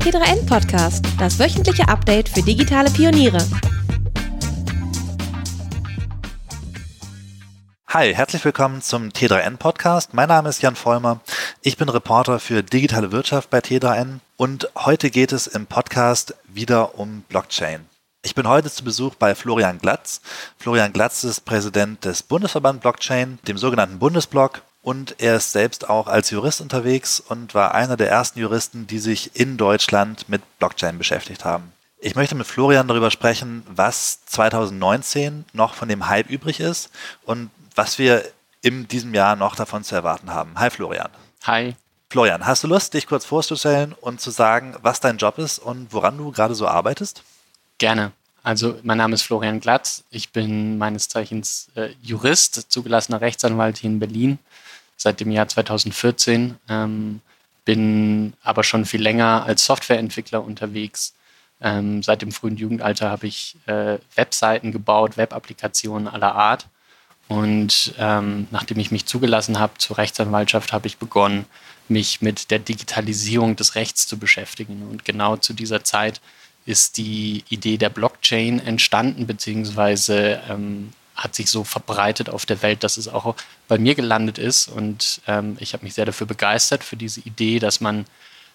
T3N Podcast, das wöchentliche Update für digitale Pioniere. Hi, herzlich willkommen zum T3N Podcast. Mein Name ist Jan Vollmer. Ich bin Reporter für digitale Wirtschaft bei T3N und heute geht es im Podcast wieder um Blockchain. Ich bin heute zu Besuch bei Florian Glatz. Florian Glatz ist Präsident des Bundesverband Blockchain, dem sogenannten Bundesblock und er ist selbst auch als Jurist unterwegs und war einer der ersten Juristen, die sich in Deutschland mit Blockchain beschäftigt haben. Ich möchte mit Florian darüber sprechen, was 2019 noch von dem Hype übrig ist und was wir in diesem Jahr noch davon zu erwarten haben. Hi Florian. Hi. Florian, hast du Lust, dich kurz vorzustellen und zu sagen, was dein Job ist und woran du gerade so arbeitest? Gerne. Also mein Name ist Florian Glatz. Ich bin meines Zeichens äh, Jurist, zugelassener Rechtsanwalt hier in Berlin seit dem Jahr 2014, ähm, bin aber schon viel länger als Softwareentwickler unterwegs. Ähm, seit dem frühen Jugendalter habe ich äh, Webseiten gebaut, Web-Applikationen aller Art. Und ähm, nachdem ich mich zugelassen habe zur Rechtsanwaltschaft, habe ich begonnen, mich mit der Digitalisierung des Rechts zu beschäftigen. Und genau zu dieser Zeit ist die Idee der Blockchain entstanden, beziehungsweise ähm, hat sich so verbreitet auf der Welt, dass es auch bei mir gelandet ist. Und ähm, ich habe mich sehr dafür begeistert, für diese Idee, dass man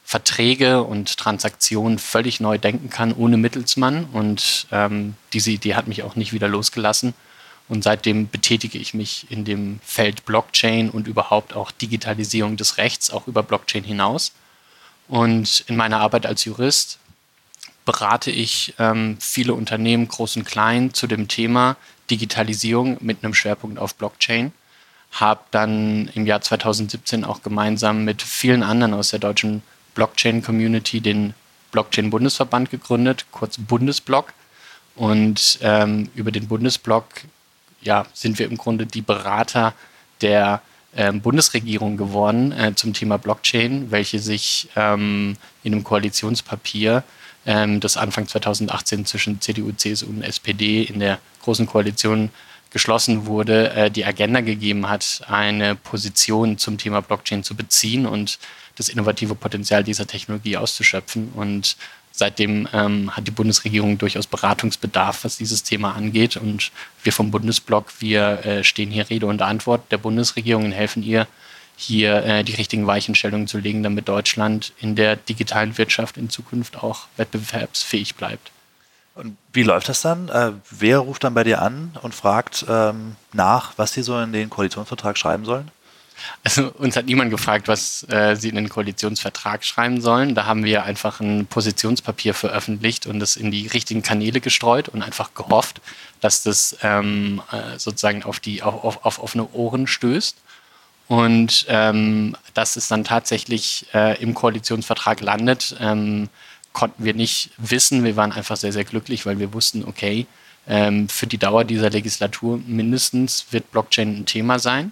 Verträge und Transaktionen völlig neu denken kann, ohne Mittelsmann. Und ähm, diese Idee hat mich auch nicht wieder losgelassen. Und seitdem betätige ich mich in dem Feld Blockchain und überhaupt auch Digitalisierung des Rechts, auch über Blockchain hinaus. Und in meiner Arbeit als Jurist berate ich ähm, viele Unternehmen, groß und klein, zu dem Thema Digitalisierung mit einem Schwerpunkt auf Blockchain. Habe dann im Jahr 2017 auch gemeinsam mit vielen anderen aus der deutschen Blockchain-Community den Blockchain-Bundesverband gegründet, kurz Bundesblock. Und ähm, über den Bundesblock ja, sind wir im Grunde die Berater der ähm, Bundesregierung geworden äh, zum Thema Blockchain, welche sich ähm, in einem Koalitionspapier ähm, das Anfang 2018 zwischen CDU, CSU und SPD in der Großen Koalition geschlossen wurde, äh, die Agenda gegeben hat, eine Position zum Thema Blockchain zu beziehen und das innovative Potenzial dieser Technologie auszuschöpfen. Und seitdem ähm, hat die Bundesregierung durchaus Beratungsbedarf, was dieses Thema angeht. Und wir vom Bundesblock, wir äh, stehen hier Rede und Antwort der Bundesregierung und helfen ihr, hier äh, die richtigen Weichenstellungen zu legen, damit Deutschland in der digitalen Wirtschaft in Zukunft auch wettbewerbsfähig bleibt. Und wie läuft das dann? Äh, wer ruft dann bei dir an und fragt ähm, nach, was sie so in den Koalitionsvertrag schreiben sollen? Also uns hat niemand gefragt, was äh, sie in den Koalitionsvertrag schreiben sollen. Da haben wir einfach ein Positionspapier veröffentlicht und es in die richtigen Kanäle gestreut und einfach gehofft, dass das ähm, äh, sozusagen auf die auf, auf, auf offene Ohren stößt. Und ähm, dass es dann tatsächlich äh, im Koalitionsvertrag landet, ähm, konnten wir nicht wissen. Wir waren einfach sehr, sehr glücklich, weil wir wussten, okay, ähm, für die Dauer dieser Legislatur mindestens wird Blockchain ein Thema sein.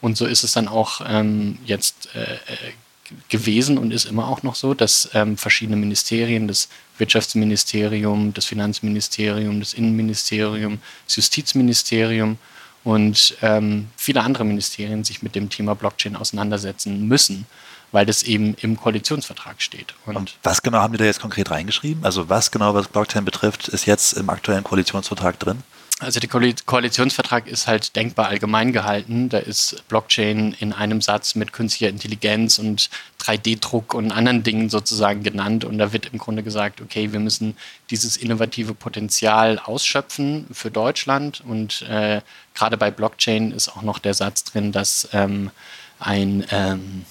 Und so ist es dann auch ähm, jetzt äh, äh gewesen und ist immer auch noch so, dass ähm, verschiedene Ministerien, das Wirtschaftsministerium, das Finanzministerium, das Innenministerium, das Justizministerium und ähm, viele andere Ministerien sich mit dem Thema Blockchain auseinandersetzen müssen, weil das eben im Koalitionsvertrag steht. Und, und was genau haben die da jetzt konkret reingeschrieben? Also was genau, was Blockchain betrifft, ist jetzt im aktuellen Koalitionsvertrag drin? Also der Koalitionsvertrag ist halt denkbar allgemein gehalten. Da ist Blockchain in einem Satz mit künstlicher Intelligenz und 3D-Druck und anderen Dingen sozusagen genannt. Und da wird im Grunde gesagt, okay, wir müssen dieses innovative Potenzial ausschöpfen für Deutschland. Und äh, gerade bei Blockchain ist auch noch der Satz drin, dass ähm, ein ähm,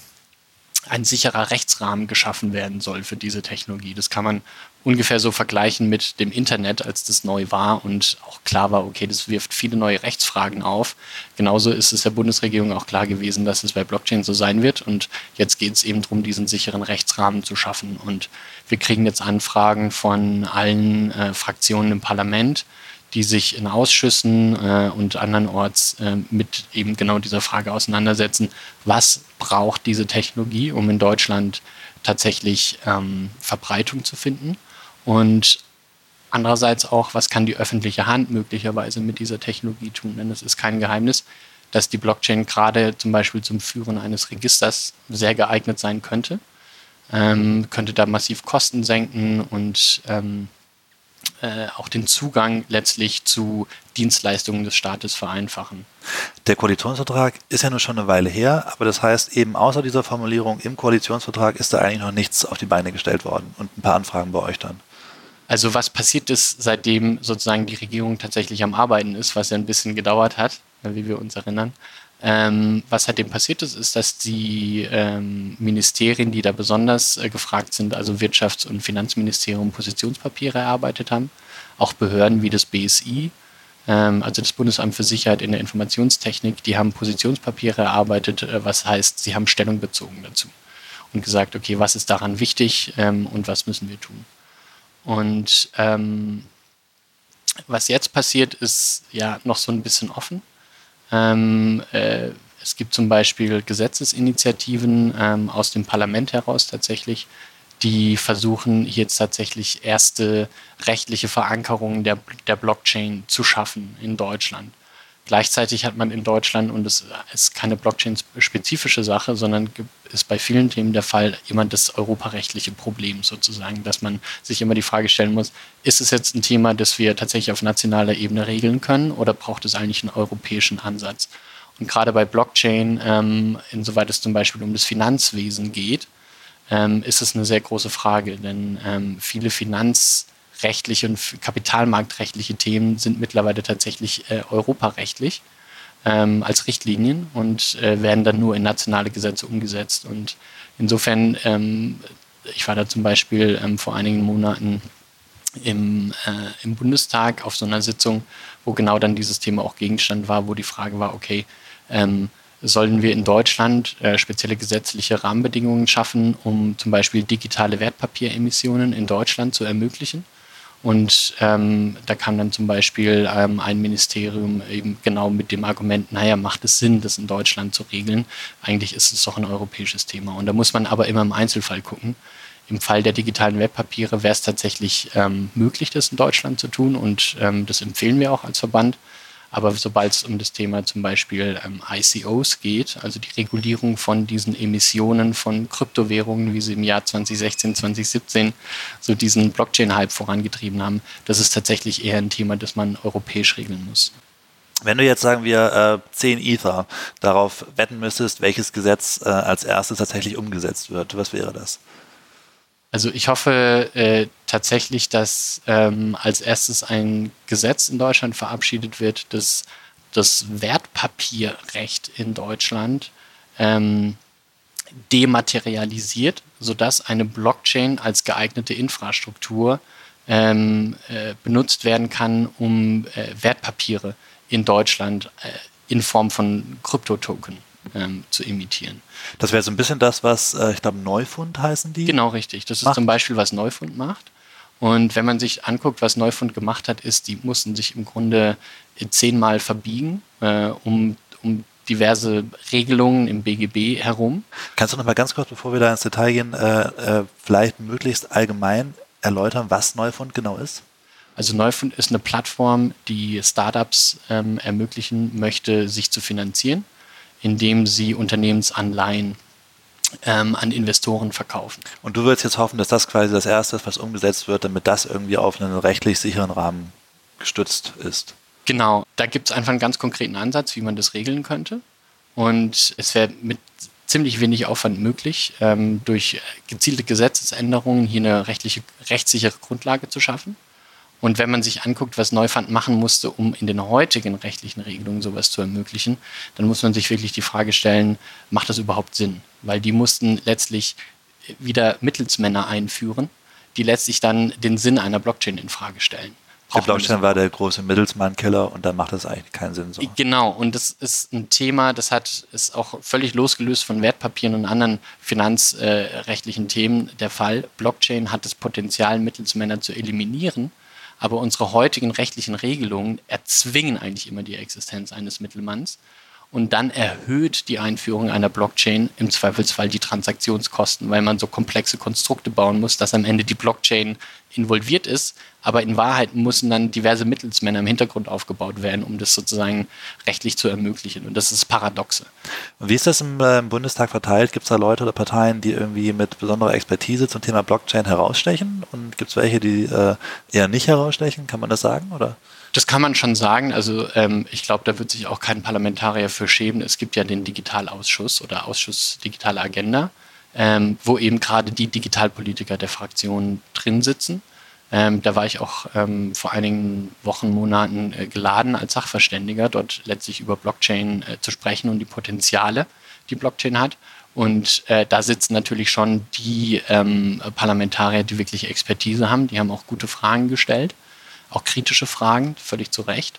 ein sicherer Rechtsrahmen geschaffen werden soll für diese Technologie. Das kann man ungefähr so vergleichen mit dem Internet, als das neu war und auch klar war, okay, das wirft viele neue Rechtsfragen auf. Genauso ist es der Bundesregierung auch klar gewesen, dass es bei Blockchain so sein wird. Und jetzt geht es eben darum, diesen sicheren Rechtsrahmen zu schaffen. Und wir kriegen jetzt Anfragen von allen äh, Fraktionen im Parlament, die sich in Ausschüssen äh, und andernorts äh, mit eben genau dieser Frage auseinandersetzen, was braucht diese Technologie, um in Deutschland tatsächlich ähm, Verbreitung zu finden und andererseits auch, was kann die öffentliche Hand möglicherweise mit dieser Technologie tun, denn es ist kein Geheimnis, dass die Blockchain gerade zum Beispiel zum Führen eines Registers sehr geeignet sein könnte. ähm, könnte da massiv Kosten senken und ähm, äh, auch den Zugang letztlich zu Dienstleistungen des Staates vereinfachen. Der Koalitionsvertrag ist ja nur schon eine Weile her, aber das heißt eben außer dieser Formulierung im Koalitionsvertrag ist da eigentlich noch nichts auf die Beine gestellt worden und ein paar Anfragen bei euch dann. Also was passiert ist, seitdem sozusagen die Regierung tatsächlich am Arbeiten ist, was ja ein bisschen gedauert hat, wie wir uns erinnern. Ähm, was seitdem passiert ist, ist, dass die ähm, Ministerien, die da besonders äh, gefragt sind, also Wirtschafts- und Finanzministerium, Positionspapiere erarbeitet haben. Auch Behörden wie das BSI, ähm, also das Bundesamt für Sicherheit in der Informationstechnik, die haben Positionspapiere erarbeitet, äh, was heißt, sie haben Stellung bezogen dazu und gesagt, okay, was ist daran wichtig ähm, und was müssen wir tun. Und ähm, was jetzt passiert, ist ja noch so ein bisschen offen. Ähm, äh, es gibt zum Beispiel Gesetzesinitiativen ähm, aus dem Parlament heraus tatsächlich, die versuchen jetzt tatsächlich erste rechtliche Verankerungen der, der Blockchain zu schaffen in Deutschland. Gleichzeitig hat man in Deutschland, und es ist keine Blockchain-spezifische Sache, sondern ist bei vielen Themen der Fall, immer das europarechtliche Problem sozusagen, dass man sich immer die Frage stellen muss, ist es jetzt ein Thema, das wir tatsächlich auf nationaler Ebene regeln können oder braucht es eigentlich einen europäischen Ansatz? Und gerade bei Blockchain, ähm, insoweit es zum Beispiel um das Finanzwesen geht, ähm, ist es eine sehr große Frage, denn ähm, viele Finanz- rechtliche und kapitalmarktrechtliche Themen sind mittlerweile tatsächlich äh, europarechtlich ähm, als Richtlinien und äh, werden dann nur in nationale Gesetze umgesetzt. Und insofern, ähm, ich war da zum Beispiel ähm, vor einigen Monaten im, äh, im Bundestag auf so einer Sitzung, wo genau dann dieses Thema auch Gegenstand war, wo die Frage war, okay, ähm, sollen wir in Deutschland äh, spezielle gesetzliche Rahmenbedingungen schaffen, um zum Beispiel digitale Wertpapieremissionen in Deutschland zu ermöglichen? Und ähm, da kam dann zum Beispiel ähm, ein Ministerium eben genau mit dem Argument, naja, macht es Sinn, das in Deutschland zu regeln? Eigentlich ist es doch ein europäisches Thema. Und da muss man aber immer im Einzelfall gucken. Im Fall der digitalen Wertpapiere wäre es tatsächlich ähm, möglich, das in Deutschland zu tun. Und ähm, das empfehlen wir auch als Verband. Aber sobald es um das Thema zum Beispiel ähm, ICOs geht, also die Regulierung von diesen Emissionen von Kryptowährungen, wie sie im Jahr 2016, 2017 so diesen Blockchain-Hype vorangetrieben haben, das ist tatsächlich eher ein Thema, das man europäisch regeln muss. Wenn du jetzt, sagen wir, äh, 10 Ether darauf wetten müsstest, welches Gesetz äh, als erstes tatsächlich umgesetzt wird, was wäre das? Also ich hoffe äh, tatsächlich, dass ähm, als erstes ein Gesetz in Deutschland verabschiedet wird, das das Wertpapierrecht in Deutschland ähm, dematerialisiert, sodass eine Blockchain als geeignete Infrastruktur ähm, äh, benutzt werden kann, um äh, Wertpapiere in Deutschland äh, in Form von Kryptotoken ähm, zu imitieren. Das wäre so ein bisschen das, was äh, ich glaube Neufund heißen die. Genau, richtig. Das ist macht. zum Beispiel, was Neufund macht. Und wenn man sich anguckt, was Neufund gemacht hat, ist, die mussten sich im Grunde zehnmal verbiegen, äh, um, um diverse Regelungen im BGB herum. Kannst du noch mal ganz kurz, bevor wir da ins Detail gehen, äh, äh, vielleicht möglichst allgemein erläutern, was Neufund genau ist? Also Neufund ist eine Plattform, die Startups ähm, ermöglichen möchte, sich zu finanzieren indem sie Unternehmensanleihen ähm, an Investoren verkaufen. Und du würdest jetzt hoffen, dass das quasi das Erste ist, was umgesetzt wird, damit das irgendwie auf einen rechtlich sicheren Rahmen gestützt ist. Genau, da gibt es einfach einen ganz konkreten Ansatz, wie man das regeln könnte. Und es wäre mit ziemlich wenig Aufwand möglich, ähm, durch gezielte Gesetzesänderungen hier eine rechtliche, rechtssichere Grundlage zu schaffen. Und wenn man sich anguckt, was Neufund machen musste, um in den heutigen rechtlichen Regelungen sowas zu ermöglichen, dann muss man sich wirklich die Frage stellen, macht das überhaupt Sinn? Weil die mussten letztlich wieder Mittelsmänner einführen, die letztlich dann den Sinn einer Blockchain in Frage stellen. Der Blockchain war der große Mittelsmann-Killer und dann macht das eigentlich keinen Sinn so. Genau, und das ist ein Thema, das hat ist auch völlig losgelöst von Wertpapieren und anderen finanzrechtlichen äh, Themen der Fall. Blockchain hat das Potenzial, Mittelsmänner zu eliminieren aber unsere heutigen rechtlichen Regelungen erzwingen eigentlich immer die Existenz eines Mittelmanns. und dann erhöht die Einführung einer Blockchain im Zweifelsfall die Transaktionskosten, weil man so komplexe Konstrukte bauen muss, dass am Ende die Blockchain involviert ist, aber in Wahrheit müssen dann diverse Mittelsmänner im Hintergrund aufgebaut werden, um das sozusagen rechtlich zu ermöglichen. Und das ist das Paradoxe. Und wie ist das im, äh, im Bundestag verteilt? Gibt es da Leute oder Parteien, die irgendwie mit besonderer Expertise zum Thema Blockchain herausstechen? Und gibt es welche, die äh, eher nicht herausstechen? Kann man das sagen? Oder? Das kann man schon sagen. Also ähm, ich glaube, da wird sich auch kein Parlamentarier für schämen. Es gibt ja den Digitalausschuss oder Ausschuss Digitale Agenda, ähm, wo eben gerade die Digitalpolitiker der Fraktion drin sitzen. Ähm, da war ich auch ähm, vor einigen Wochen, Monaten äh, geladen als Sachverständiger, dort letztlich über Blockchain äh, zu sprechen und die Potenziale, die Blockchain hat. Und äh, da sitzen natürlich schon die ähm, Parlamentarier, die wirklich Expertise haben. Die haben auch gute Fragen gestellt auch kritische Fragen, völlig zu Recht.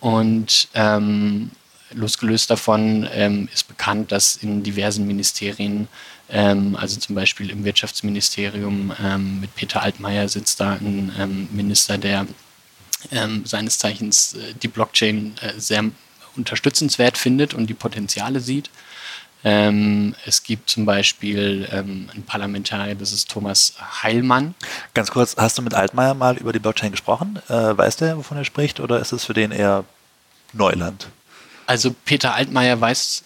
Und ähm, losgelöst davon ähm, ist bekannt, dass in diversen Ministerien, ähm, also zum Beispiel im Wirtschaftsministerium ähm, mit Peter Altmaier sitzt da ein ähm, Minister, der ähm, seines Zeichens äh, die Blockchain äh, sehr unterstützenswert findet und die Potenziale sieht. Ähm, es gibt zum Beispiel ähm, einen Parlamentarier, das ist Thomas Heilmann. Ganz kurz, hast du mit Altmaier mal über die Blockchain gesprochen? Äh, weiß der, wovon er spricht, oder ist es für den eher Neuland? Also Peter Altmaier weiß,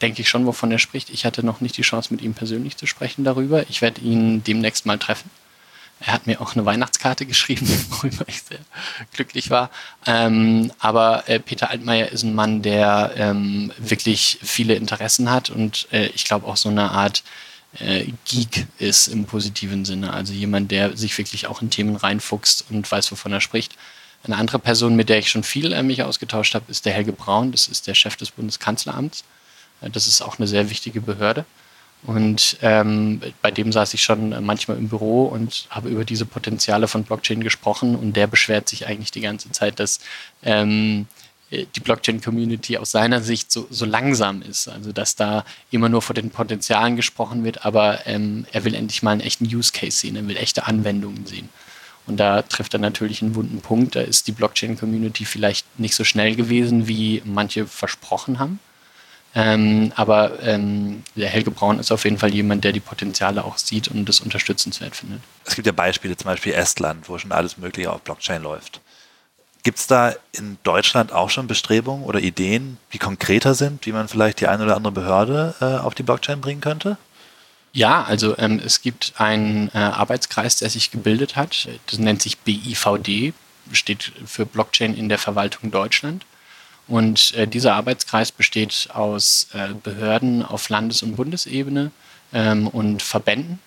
denke ich schon, wovon er spricht. Ich hatte noch nicht die Chance, mit ihm persönlich zu sprechen darüber. Ich werde ihn demnächst mal treffen. Er hat mir auch eine Weihnachtskarte geschrieben, worüber ich sehr glücklich war. Ähm, aber äh, Peter Altmaier ist ein Mann, der ähm, wirklich viele Interessen hat und äh, ich glaube auch so eine Art äh, Geek ist im positiven Sinne. Also jemand, der sich wirklich auch in Themen reinfuchst und weiß, wovon er spricht. Eine andere Person, mit der ich schon viel äh, mich ausgetauscht habe, ist der Helge Braun. Das ist der Chef des Bundeskanzleramts. Äh, das ist auch eine sehr wichtige Behörde. Und ähm, bei dem saß ich schon manchmal im Büro und habe über diese Potenziale von Blockchain gesprochen. Und der beschwert sich eigentlich die ganze Zeit, dass ähm, die Blockchain-Community aus seiner Sicht so, so, langsam ist. Also dass da immer nur von den Potenzialen gesprochen wird, aber ähm, er will endlich mal einen echten Use Case sehen, er will echte Anwendungen sehen. Und da trifft er natürlich einen wunden Punkt. Da ist die Blockchain-Community vielleicht nicht so schnell gewesen, wie manche versprochen haben. Ähm, aber ähm, der Helge Braun ist auf jeden Fall jemand, der die Potenziale auch sieht und das unterstützenswert findet. Es gibt ja Beispiele, zum Beispiel Estland, wo schon alles Mögliche auf Blockchain läuft. Gibt es da in Deutschland auch schon Bestrebungen oder Ideen, die konkreter sind, wie man vielleicht die eine oder andere Behörde äh, auf die Blockchain bringen könnte? Ja, also ähm, es gibt einen äh, Arbeitskreis, der sich gebildet hat. Das nennt sich BIVD, steht für Blockchain in der Verwaltung Deutschland. Und äh, dieser Arbeitskreis besteht aus äh, Behörden auf Landes- und Bundesebene ähm, und Verbänden.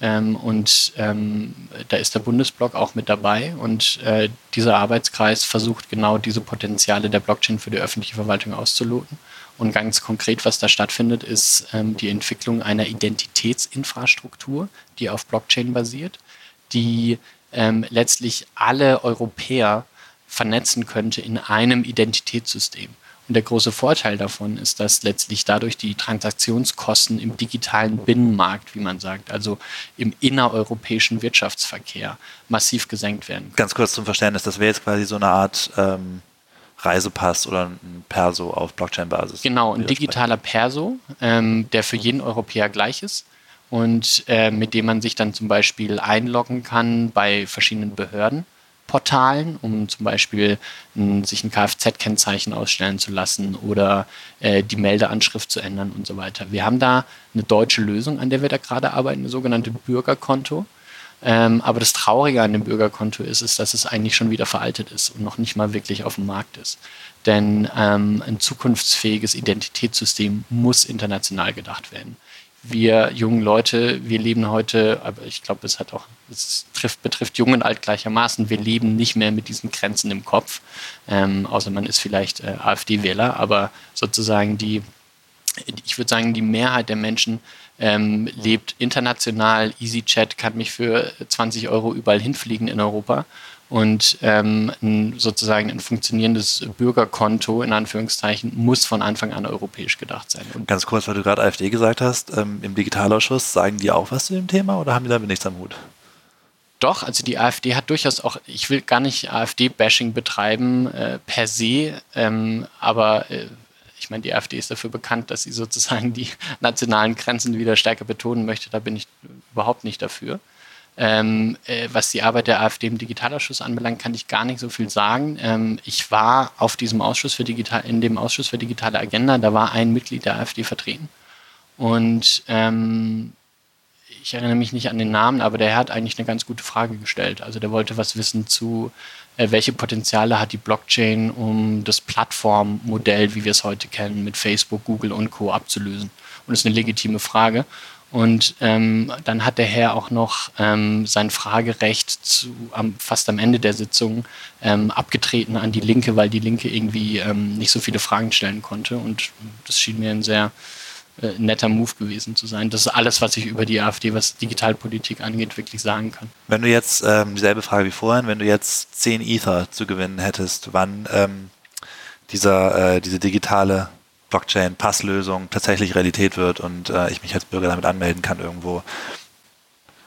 Ähm, und ähm, da ist der Bundesblock auch mit dabei. Und äh, dieser Arbeitskreis versucht genau diese Potenziale der Blockchain für die öffentliche Verwaltung auszuloten. Und ganz konkret, was da stattfindet, ist ähm, die Entwicklung einer Identitätsinfrastruktur, die auf Blockchain basiert, die ähm, letztlich alle Europäer vernetzen könnte in einem Identitätssystem. Und der große Vorteil davon ist, dass letztlich dadurch die Transaktionskosten im digitalen Binnenmarkt, wie man sagt, also im innereuropäischen Wirtschaftsverkehr, massiv gesenkt werden. Können. Ganz kurz zum Verständnis, das wäre jetzt quasi so eine Art ähm, Reisepass oder ein Perso auf Blockchain-Basis. Genau, ein digitaler Perso, ähm, der für jeden Europäer gleich ist und äh, mit dem man sich dann zum Beispiel einloggen kann bei verschiedenen Behörden Portalen, um zum Beispiel n, sich ein Kfz-Kennzeichen ausstellen zu lassen oder äh, die Meldeanschrift zu ändern und so weiter. Wir haben da eine deutsche Lösung, an der wir da gerade arbeiten, eine sogenannte Bürgerkonto. Ähm, aber das Traurige an dem Bürgerkonto ist, ist, dass es eigentlich schon wieder veraltet ist und noch nicht mal wirklich auf dem Markt ist. Denn ähm, ein zukunftsfähiges Identitätssystem muss international gedacht werden. Wir jungen Leute, wir leben heute, aber ich glaube, es hat auch, es trifft, betrifft Jung und Alt gleichermaßen, wir leben nicht mehr mit diesen Grenzen im Kopf, ähm, außer man ist vielleicht äh, AfD-Wähler, aber sozusagen die, ich würde sagen, die Mehrheit der Menschen ähm, lebt international. EasyChat kann mich für 20 Euro überall hinfliegen in Europa und ähm, ein, sozusagen ein funktionierendes Bürgerkonto, in Anführungszeichen, muss von Anfang an europäisch gedacht sein. Und Ganz kurz, weil du gerade AfD gesagt hast, ähm, im Digitalausschuss, sagen die auch was zu dem Thema oder haben die damit nichts am Hut? Doch, also die AfD hat durchaus auch, ich will gar nicht AfD-Bashing betreiben äh, per se, ähm, aber äh, ich meine, die AfD ist dafür bekannt, dass sie sozusagen die nationalen Grenzen wieder stärker betonen möchte. Da bin ich überhaupt nicht dafür. Ähm, äh, was die Arbeit der AfD im Digitalausschuss anbelangt, kann ich gar nicht so viel sagen. Ähm, ich war auf diesem Ausschuss für digital, in dem Ausschuss für digitale Agenda, da war ein Mitglied der AfD vertreten. Und ähm, ich erinnere mich nicht an den Namen, aber der hat eigentlich eine ganz gute Frage gestellt. Also der wollte was wissen zu, welche Potenziale hat die Blockchain, um das Plattformmodell, wie wir es heute kennen, mit Facebook, Google und Co. abzulösen. Und das ist eine legitime Frage. Und ähm, dann hat der Herr auch noch ähm, sein Fragerecht zu, am, fast am Ende der Sitzung ähm, abgetreten an die Linke, weil die Linke irgendwie ähm, nicht so viele Fragen stellen konnte. Und das schien mir ein sehr äh, netter Move gewesen zu sein. Das ist alles, was ich über die AfD, was Digitalpolitik angeht, wirklich sagen kann. Wenn du jetzt, ähm, dieselbe Frage wie vorhin, wenn du jetzt 10 Ether zu gewinnen hättest, wann ähm, dieser, äh, diese digitale Blockchain-Passlösung tatsächlich Realität wird und äh, ich mich als Bürger damit anmelden kann irgendwo.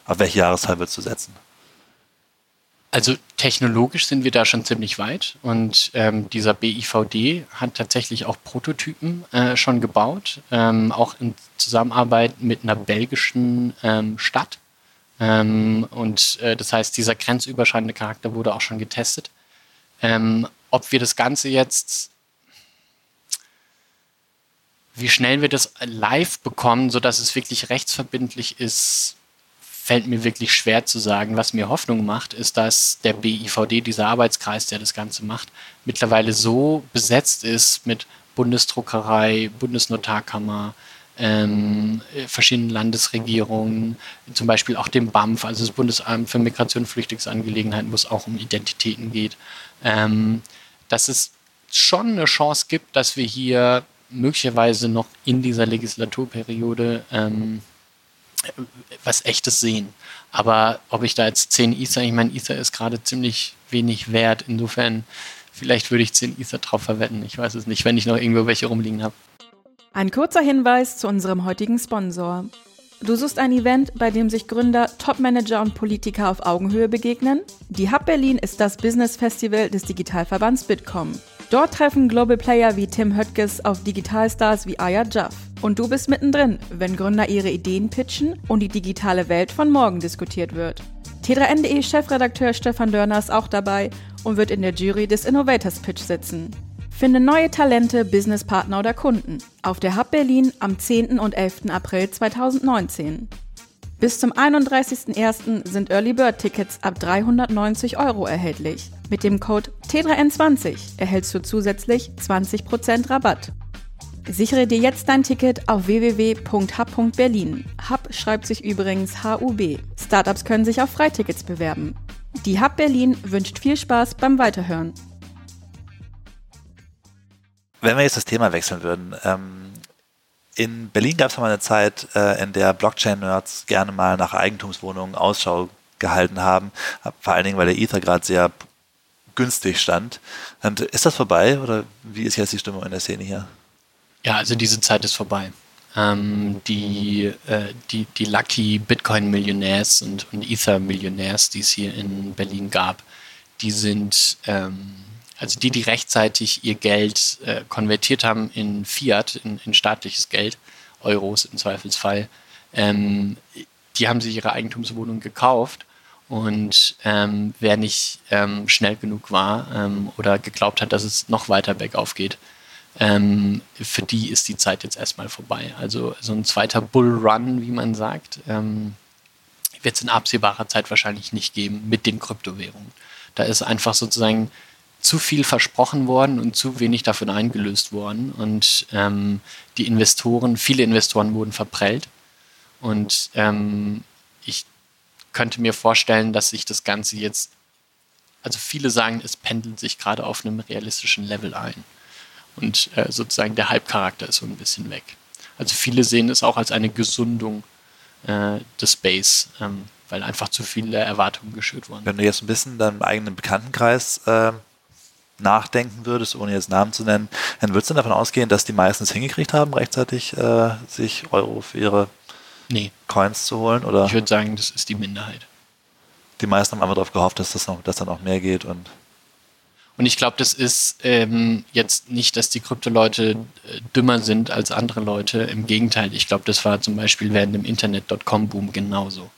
Auf welche Jahreszahl würdest du setzen? Also technologisch sind wir da schon ziemlich weit und ähm, dieser BIVD hat tatsächlich auch Prototypen äh, schon gebaut, ähm, auch in Zusammenarbeit mit einer belgischen ähm, Stadt. Ähm, und äh, das heißt, dieser grenzüberschreitende Charakter wurde auch schon getestet. Ähm, ob wir das Ganze jetzt wie schnell wir das live bekommen, sodass es wirklich rechtsverbindlich ist, fällt mir wirklich schwer zu sagen. Was mir Hoffnung macht, ist, dass der BIVD, dieser Arbeitskreis, der das Ganze macht, mittlerweile so besetzt ist mit Bundesdruckerei, Bundesnotarkammer, ähm, verschiedenen Landesregierungen, zum Beispiel auch dem BAMF, also das Bundesamt für Migration und Flüchtlingsangelegenheiten, wo es auch um Identitäten geht, ähm, dass es schon eine Chance gibt, dass wir hier möglicherweise noch in dieser Legislaturperiode ähm, was Echtes sehen. Aber ob ich da jetzt 10 Ether, ich meine, Ether ist gerade ziemlich wenig wert. Insofern, vielleicht würde ich 10 Ether drauf verwetten. Ich weiß es nicht, wenn ich noch irgendwo welche rumliegen habe. Ein kurzer Hinweis zu unserem heutigen Sponsor. Du suchst ein Event, bei dem sich Gründer, Topmanager und Politiker auf Augenhöhe begegnen? Die Hub Berlin ist das Business Festival des Digitalverbands Bitkom. Dort treffen Global Player wie Tim Höttges auf Digitalstars wie Aya Jaff. Und du bist mittendrin, wenn Gründer ihre Ideen pitchen und die digitale Welt von morgen diskutiert wird. T3N.de Chefredakteur Stefan Dörner ist auch dabei und wird in der Jury des Innovators Pitch sitzen. Finde neue Talente, Businesspartner oder Kunden auf der Hub Berlin am 10. und 11. April 2019. Bis zum 31.01. sind Early Bird Tickets ab 390 Euro erhältlich. Mit dem Code T3N20 erhältst du zusätzlich 20% Rabatt. Sichere dir jetzt dein Ticket auf www.hub.berlin. Hub schreibt sich übrigens HUB. Startups können sich auf Freitickets bewerben. Die Hub Berlin wünscht viel Spaß beim Weiterhören. Wenn wir jetzt das Thema wechseln würden, ähm in Berlin gab es mal eine Zeit, äh, in der Blockchain-Nerds gerne mal nach Eigentumswohnungen Ausschau gehalten haben, vor allen Dingen, weil der Ether gerade sehr günstig stand. Und ist das vorbei oder wie ist jetzt die Stimmung in der Szene hier? Ja, also diese Zeit ist vorbei. Ähm, die, äh, die, die Lucky Bitcoin-Millionärs und, und Ether-Millionärs, die es hier in Berlin gab, die sind ähm, also die, die rechtzeitig ihr Geld äh, konvertiert haben in Fiat, in, in, staatliches Geld, Euros im Zweifelsfall, ähm, die haben sich ihre Eigentumswohnung gekauft und ähm, wer nicht ähm, schnell genug war ähm, oder geglaubt hat, dass es noch weiter bergauf geht, ähm, für die ist die Zeit jetzt erstmal vorbei. Also so ein zweiter Bullrun, wie man sagt, ähm, wird es in absehbarer Zeit wahrscheinlich nicht geben mit den Kryptowährungen. Da ist einfach sozusagen zu viel versprochen worden und zu wenig davon eingelöst worden. Und ähm, die Investoren, viele Investoren wurden verprellt. Und ähm, ich könnte mir vorstellen, dass sich das Ganze jetzt, also viele sagen, es pendelt sich gerade auf einem realistischen Level ein. Und äh, sozusagen der Hype-Charakter ist so ein bisschen weg. Also viele sehen es auch als eine Gesundung äh, des Space, ähm, weil einfach zu viele Erwartungen geschürt wurden. Wenn du jetzt ein bisschen deinem eigenen Bekanntenkreis äh, nachdenken würdest, ohne jetzt Namen zu nennen, dann würdest du davon ausgehen, dass die meisten es hingekriegt haben, rechtzeitig äh, sich Euro für ihre nee. Coins zu holen? Oder? Ich würde sagen, das ist die Minderheit. Die meisten haben einfach darauf gehofft, dass das noch, dass dann noch mehr geht und. Und ich glaube, das ist ähm, jetzt nicht, dass die Krypto-Leute äh, dümmer sind als andere Leute. Im Gegenteil, ich glaube, das war zum Beispiel während dem Internet.com-Boom genauso.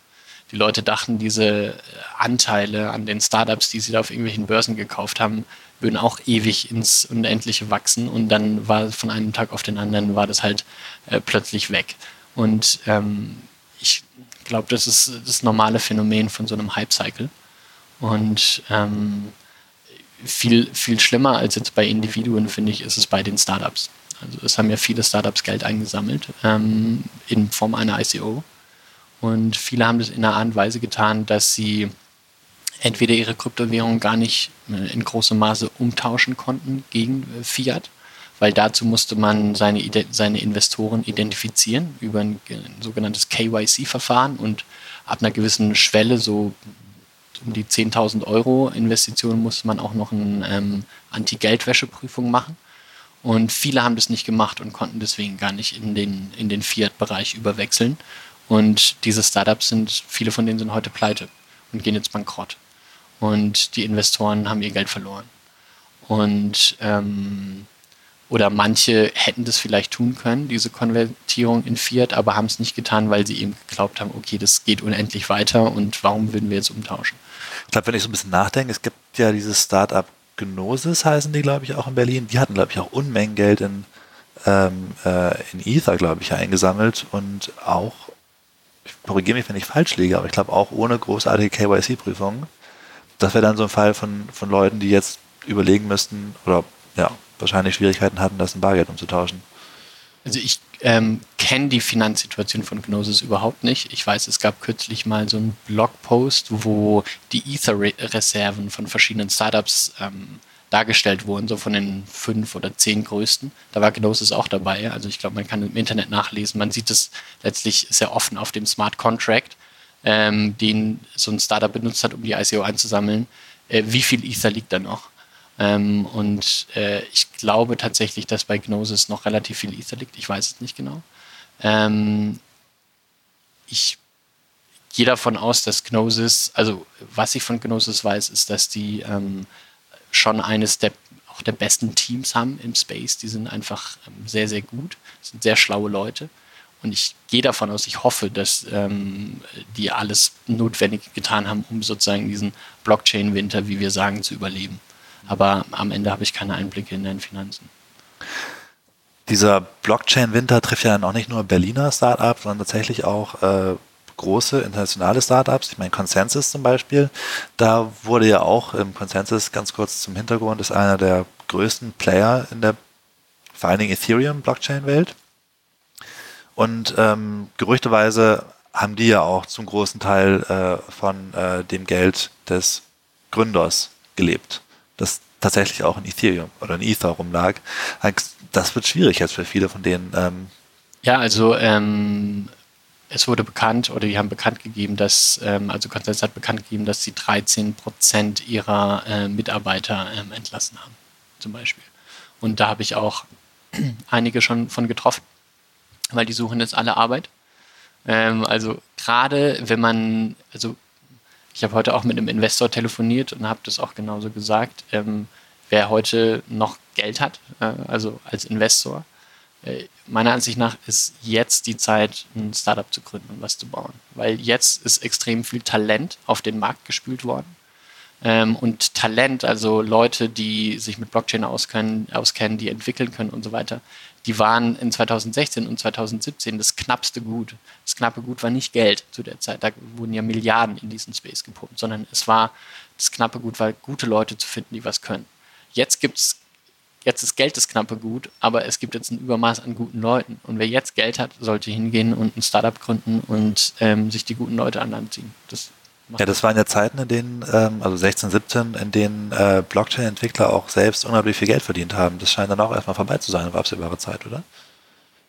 Die Leute dachten, diese äh, Anteile an den Startups, die sie da auf irgendwelchen Börsen gekauft haben, würden auch ewig ins Unendliche wachsen und dann war von einem Tag auf den anderen war das halt äh, plötzlich weg. Und ähm, ich glaube, das ist das normale Phänomen von so einem Hype-Cycle. Und ähm, viel, viel schlimmer als jetzt bei Individuen, finde ich, ist es bei den Startups. Also es haben ja viele Startups Geld eingesammelt ähm, in Form einer ICO. Und viele haben das in einer Art und Weise getan, dass sie entweder ihre Kryptowährung gar nicht äh, in großem Maße umtauschen konnten gegen äh, Fiat, weil dazu musste man seine, seine Investoren identifizieren über ein, ein sogenanntes KYC-Verfahren und ab einer gewissen Schwelle, so um die 10.000 Euro Investitionen, musste man auch noch eine ähm, Anti-Geldwäsche-Prüfung machen. Und viele haben das nicht gemacht und konnten deswegen gar nicht in den, in den Fiat-Bereich überwechseln. Und diese Startups sind, viele von denen sind heute pleite und gehen jetzt bankrott und die Investoren haben ihr Geld verloren. Und ähm, oder manche hätten das vielleicht tun können, diese Konvertierung in Fiat, aber haben es nicht getan, weil sie eben geglaubt haben, okay, das geht unendlich weiter und warum würden wir jetzt umtauschen? Ich glaube, wenn ich so ein bisschen nachdenke, es gibt ja dieses Startup Gnosis, heißen die, glaube ich, auch in Berlin. Die hatten, glaube ich, auch Unmengen Geld in, ähm, äh, in Ether, glaube ich, eingesammelt und auch, ich korrigiere mich, wenn ich falsch liege, aber ich glaube auch ohne großartige KYC-Prüfungen das wäre dann so ein Fall von, von Leuten, die jetzt überlegen müssten oder ja, wahrscheinlich Schwierigkeiten hatten, das in Bargeld umzutauschen. Also ich ähm, kenne die Finanzsituation von Gnosis überhaupt nicht. Ich weiß, es gab kürzlich mal so einen Blogpost, wo die Ether-Reserven von verschiedenen Startups ähm, dargestellt wurden, so von den fünf oder zehn größten. Da war Gnosis auch dabei. Also ich glaube, man kann im Internet nachlesen. Man sieht es letztlich sehr offen auf dem Smart Contract ähm, den so ein Startup benutzt hat, um die ICO einzusammeln, äh, wie viel Ether liegt da noch? Ähm, und äh, ich glaube tatsächlich, dass bei Gnosis noch relativ viel Ether liegt. Ich weiß es nicht genau. Ähm, ich gehe davon aus, dass Gnosis, also was ich von Gnosis weiß, ist, dass die ähm, schon eines der auch der besten Teams haben im Space. Die sind einfach ähm, sehr, sehr gut, sind sehr schlaue Leute. Und ich gehe davon aus, ich hoffe, dass ähm, die alles notwendig getan haben, um sozusagen diesen Blockchain-Winter, wie wir sagen, zu überleben. Aber am Ende habe ich keine Einblicke in den Finanzen. Dieser Blockchain-Winter trifft ja dann auch nicht nur Berliner Startups, sondern tatsächlich auch äh, große internationale Startups. Ich meine, Consensus zum Beispiel, da wurde ja auch im Consensus ganz kurz zum Hintergrund, ist einer der größten Player in der vor allen Dingen Ethereum-Blockchain-Welt. Und ähm, gerüchteweise haben die ja auch zum großen Teil äh, von äh, dem Geld des Gründers gelebt, das tatsächlich auch in Ethereum oder in Ether rumlag. Das wird schwierig jetzt für viele von denen. Ähm ja, also ähm, es wurde bekannt oder die haben bekannt gegeben, dass, ähm, also Consensus hat bekannt gegeben, dass sie 13 Prozent ihrer äh, Mitarbeiter ähm, entlassen haben, zum Beispiel. Und da habe ich auch einige schon von getroffen weil die suchen jetzt alle Arbeit. Ähm, also gerade wenn man, also ich habe heute auch mit einem Investor telefoniert und habe das auch genauso gesagt, ähm, wer heute noch Geld hat, äh, also als Investor, äh, meiner Ansicht nach ist jetzt die Zeit, ein Startup zu gründen und was zu bauen. Weil jetzt ist extrem viel Talent auf den Markt gespült worden. Ähm, und Talent, also Leute, die sich mit Blockchain auskennen, auskennen, die entwickeln können und so weiter, die waren in 2016 und 2017 das knappste Gut. Das knappe Gut war nicht Geld zu der Zeit. Da wurden ja Milliarden in diesen Space gepumpt, sondern es war das knappe Gut, war gute Leute zu finden, die was können. Jetzt gibt's jetzt ist Geld das knappe Gut, aber es gibt jetzt ein Übermaß an guten Leuten. Und wer jetzt Geld hat, sollte hingehen und ein Startup gründen und ähm, sich die guten Leute an Land ziehen. Das ja, das waren ja Zeiten, in denen, ähm, also 16, 17, in denen äh, Blockchain-Entwickler auch selbst unglaublich viel Geld verdient haben. Das scheint dann auch erstmal vorbei zu sein auf absehbare Zeit, oder?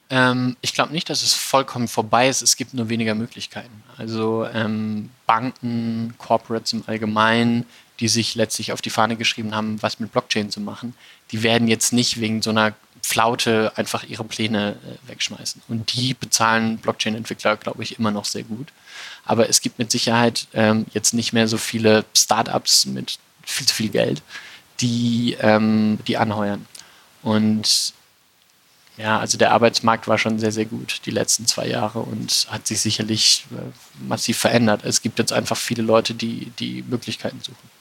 Ähm, ich glaube nicht, dass es vollkommen vorbei ist. Es gibt nur weniger Möglichkeiten. Also ähm, Banken, Corporates im Allgemeinen, die sich letztlich auf die Fahne geschrieben haben, was mit Blockchain zu machen, die werden jetzt nicht wegen so einer Flaute einfach ihre Pläne äh, wegschmeißen. Und die bezahlen Blockchain-Entwickler, glaube ich, immer noch sehr gut. Aber es gibt mit Sicherheit ähm, jetzt nicht mehr so viele Startups mit viel zu viel Geld, die, ähm, die anheuern. Und ja, also der Arbeitsmarkt war schon sehr, sehr gut die letzten zwei Jahre und hat sich sicherlich äh, massiv verändert. Es gibt jetzt einfach viele Leute, die die Möglichkeiten suchen.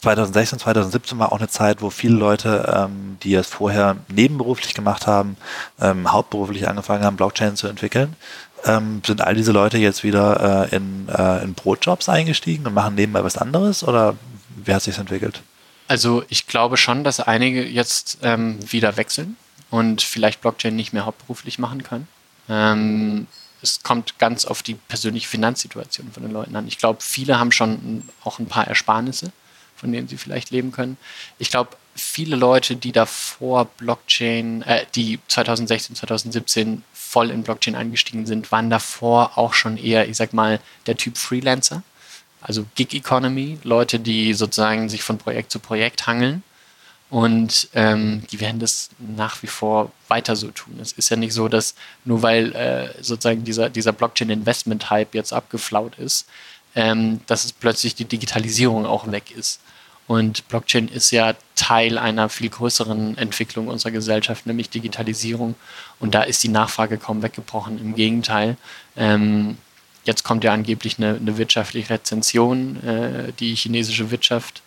2016, 2017 war auch eine Zeit, wo viele Leute, ähm, die es vorher nebenberuflich gemacht haben, ähm, hauptberuflich angefangen haben, Blockchain zu entwickeln. Ähm, sind all diese Leute jetzt wieder äh, in, äh, in Brotjobs eingestiegen und machen nebenbei was anderes oder wie hat sich entwickelt? Also ich glaube schon, dass einige jetzt ähm, wieder wechseln und vielleicht Blockchain nicht mehr hauptberuflich machen können. Ähm, es kommt ganz auf die persönliche Finanzsituation von den Leuten an. Ich glaube, viele haben schon auch ein paar Ersparnisse von denen sie vielleicht leben können. Ich glaube, viele Leute, die davor Blockchain, äh, die 2016, 2017 voll in Blockchain eingestiegen sind, waren davor auch schon eher, ich sag mal, der Typ Freelancer. Also Gig Economy, Leute, die sozusagen sich von Projekt zu Projekt hangeln. Und ähm, die werden das nach wie vor weiter so tun. Es ist ja nicht so, dass nur weil äh, sozusagen dieser, dieser Blockchain-Investment-Hype jetzt abgeflaut ist, ähm, dass es plötzlich die Digitalisierung auch weg ist. Und Blockchain ist ja Teil einer viel größeren Entwicklung unserer Gesellschaft, nämlich Digitalisierung. Und da ist die Nachfrage kaum weggebrochen. Im Gegenteil. Ähm, jetzt kommt ja angeblich eine, eine wirtschaftliche Rezension. Äh, die chinesische Wirtschaft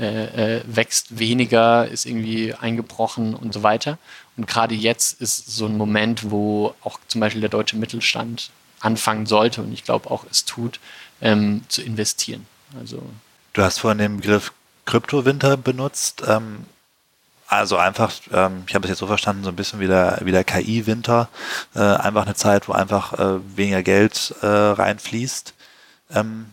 äh, äh, wächst weniger, ist irgendwie eingebrochen und so weiter. Und gerade jetzt ist so ein Moment, wo auch zum Beispiel der deutsche Mittelstand anfangen sollte und ich glaube auch es tut, ähm, zu investieren. Also du hast vorhin den Begriff Kryptowinter benutzt. Ähm, also einfach, ähm, ich habe es jetzt so verstanden, so ein bisschen wie der, wie der KI-Winter. Äh, einfach eine Zeit, wo einfach äh, weniger Geld äh, reinfließt. Ähm,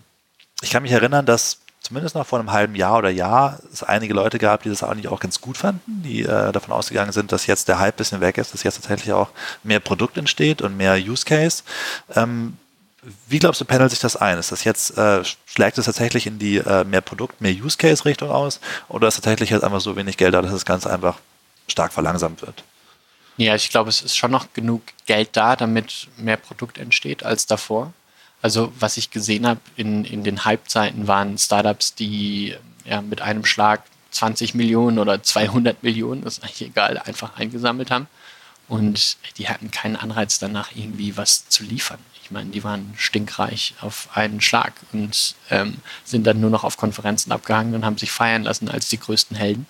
ich kann mich erinnern, dass zumindest noch vor einem halben Jahr oder Jahr es einige Leute gab, die das eigentlich auch ganz gut fanden, die äh, davon ausgegangen sind, dass jetzt der Hype ein bisschen weg ist, dass jetzt tatsächlich auch mehr Produkt entsteht und mehr Use Case. Ähm, wie glaubst du, pendelt sich das ein? Ist das jetzt, äh, schlägt es tatsächlich in die äh, mehr Produkt, mehr Use Case Richtung aus? Oder ist tatsächlich jetzt einfach so wenig Geld da, dass das Ganze einfach stark verlangsamt wird? Ja, ich glaube, es ist schon noch genug Geld da, damit mehr Produkt entsteht als davor. Also was ich gesehen habe in, in den Hype-Zeiten waren Startups, die ja, mit einem Schlag 20 Millionen oder 200 Millionen, ist eigentlich egal, einfach eingesammelt haben. Und die hatten keinen Anreiz danach, irgendwie was zu liefern. Ich meine, die waren stinkreich auf einen Schlag und ähm, sind dann nur noch auf Konferenzen abgehangen und haben sich feiern lassen als die größten Helden.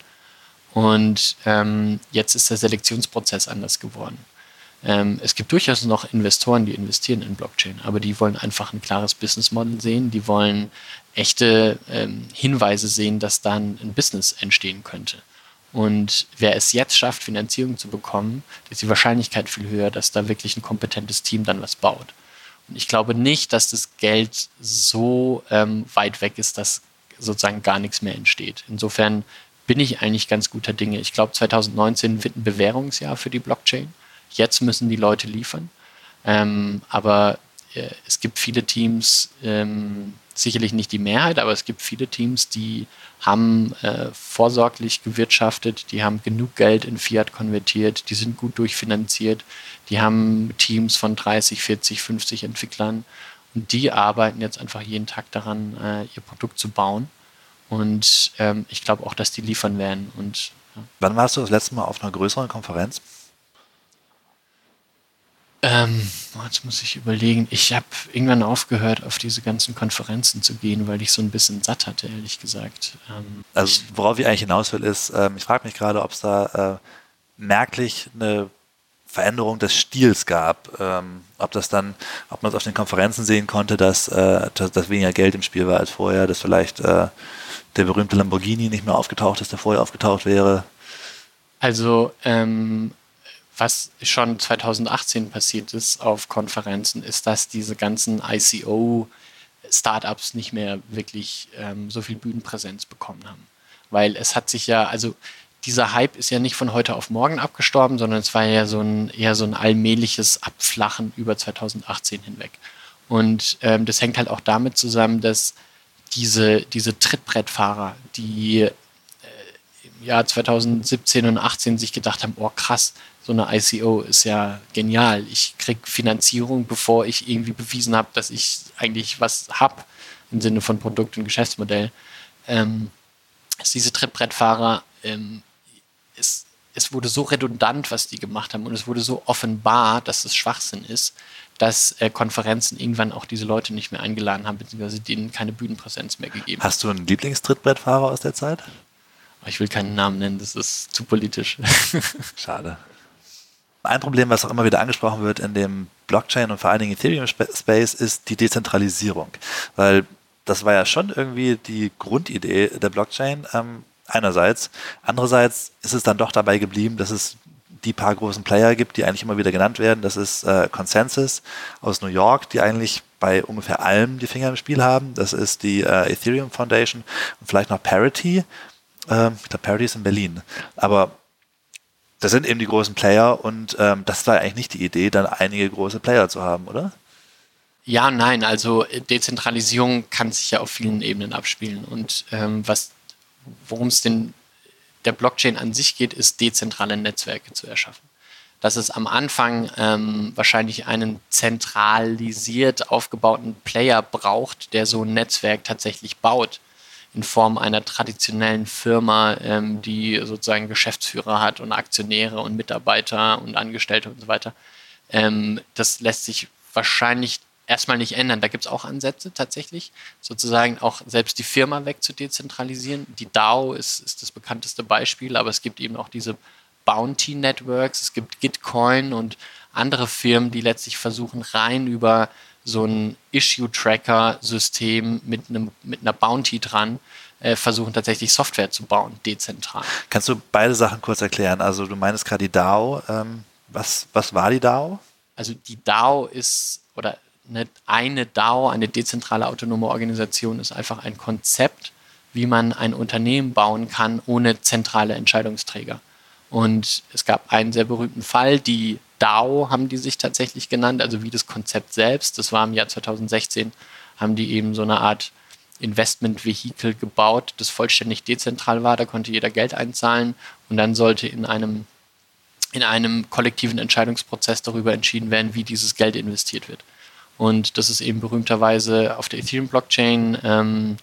Und ähm, jetzt ist der Selektionsprozess anders geworden. Ähm, es gibt durchaus noch Investoren, die investieren in Blockchain, aber die wollen einfach ein klares Business Model sehen, die wollen echte ähm, Hinweise sehen, dass dann ein Business entstehen könnte. Und wer es jetzt schafft, Finanzierung zu bekommen, ist die Wahrscheinlichkeit viel höher, dass da wirklich ein kompetentes Team dann was baut. Und ich glaube nicht, dass das Geld so ähm, weit weg ist, dass sozusagen gar nichts mehr entsteht. Insofern bin ich eigentlich ganz guter Dinge. Ich glaube, 2019 wird ein Bewährungsjahr für die Blockchain. Jetzt müssen die Leute liefern. Ähm, aber äh, es gibt viele Teams, ähm, sicherlich nicht die Mehrheit, aber es gibt viele Teams, die haben äh, vorsorglich gewirtschaftet, die haben genug Geld in Fiat konvertiert, die sind gut durchfinanziert, die haben Teams von 30, 40, 50 Entwicklern und die arbeiten jetzt einfach jeden Tag daran, äh, ihr Produkt zu bauen. Und ähm, ich glaube auch, dass die liefern werden. Und, ja. Wann warst du das letzte Mal auf einer größeren Konferenz? Ähm, jetzt muss ich überlegen. Ich habe irgendwann aufgehört, auf diese ganzen Konferenzen zu gehen, weil ich so ein bisschen satt hatte, ehrlich gesagt. Ähm, also worauf ich eigentlich hinaus will, ist, ähm, ich frage mich gerade, ob es da äh, merklich eine Veränderung des Stils gab. Ähm, ob das dann, ob man es auf den Konferenzen sehen konnte, dass, äh, dass, dass, weniger Geld im Spiel war als vorher, dass vielleicht äh, der berühmte Lamborghini nicht mehr aufgetaucht ist, der vorher aufgetaucht wäre. Also ähm, was schon 2018 passiert ist auf Konferenzen, ist, dass diese ganzen ICO-Startups nicht mehr wirklich ähm, so viel Bühnenpräsenz bekommen haben. Weil es hat sich ja, also dieser Hype ist ja nicht von heute auf morgen abgestorben, sondern es war ja so ein, eher so ein allmähliches Abflachen über 2018 hinweg. Und ähm, das hängt halt auch damit zusammen, dass diese, diese Trittbrettfahrer, die äh, im Jahr 2017 und 2018 sich gedacht haben, oh krass, so eine ICO ist ja genial. Ich kriege Finanzierung, bevor ich irgendwie bewiesen habe, dass ich eigentlich was habe im Sinne von Produkt und Geschäftsmodell. Ähm, dass diese Trittbrettfahrer, ähm, es, es wurde so redundant, was die gemacht haben und es wurde so offenbar, dass es Schwachsinn ist, dass äh, Konferenzen irgendwann auch diese Leute nicht mehr eingeladen haben, beziehungsweise denen keine Bühnenpräsenz mehr gegeben Hast du einen Lieblingstrittbrettfahrer aus der Zeit? Ich will keinen Namen nennen, das ist zu politisch. Schade. Ein Problem, was auch immer wieder angesprochen wird in dem Blockchain und vor allen Dingen Ethereum Space, ist die Dezentralisierung. Weil das war ja schon irgendwie die Grundidee der Blockchain. Ähm, einerseits. Andererseits ist es dann doch dabei geblieben, dass es die paar großen Player gibt, die eigentlich immer wieder genannt werden. Das ist äh, Consensus aus New York, die eigentlich bei ungefähr allem die Finger im Spiel haben. Das ist die äh, Ethereum Foundation und vielleicht noch Parity. Ähm, ich glaube, Parity ist in Berlin. Aber das sind eben die großen Player und ähm, das war eigentlich nicht die Idee, dann einige große Player zu haben, oder? Ja, nein, also Dezentralisierung kann sich ja auf vielen Ebenen abspielen. Und ähm, was, worum es den der Blockchain an sich geht, ist dezentrale Netzwerke zu erschaffen. Dass es am Anfang ähm, wahrscheinlich einen zentralisiert aufgebauten Player braucht, der so ein Netzwerk tatsächlich baut, in Form einer traditionellen Firma, ähm, die sozusagen Geschäftsführer hat und Aktionäre und Mitarbeiter und Angestellte und so weiter. Ähm, das lässt sich wahrscheinlich erstmal nicht ändern. Da gibt es auch Ansätze tatsächlich, sozusagen auch selbst die Firma weg zu dezentralisieren. Die DAO ist, ist das bekannteste Beispiel, aber es gibt eben auch diese Bounty Networks, es gibt Gitcoin und andere Firmen, die letztlich versuchen, rein über so ein Issue-Tracker-System mit, mit einer Bounty dran, äh, versuchen tatsächlich Software zu bauen, dezentral. Kannst du beide Sachen kurz erklären? Also du meinst gerade die DAO. Ähm, was, was war die DAO? Also die DAO ist, oder eine, eine DAO, eine dezentrale autonome Organisation, ist einfach ein Konzept, wie man ein Unternehmen bauen kann ohne zentrale Entscheidungsträger. Und es gab einen sehr berühmten Fall, die DAO haben die sich tatsächlich genannt, also wie das Konzept selbst. Das war im Jahr 2016, haben die eben so eine Art Investment-Vehikel gebaut, das vollständig dezentral war. Da konnte jeder Geld einzahlen und dann sollte in einem, in einem kollektiven Entscheidungsprozess darüber entschieden werden, wie dieses Geld investiert wird. Und das ist eben berühmterweise auf der Ethereum-Blockchain ähm,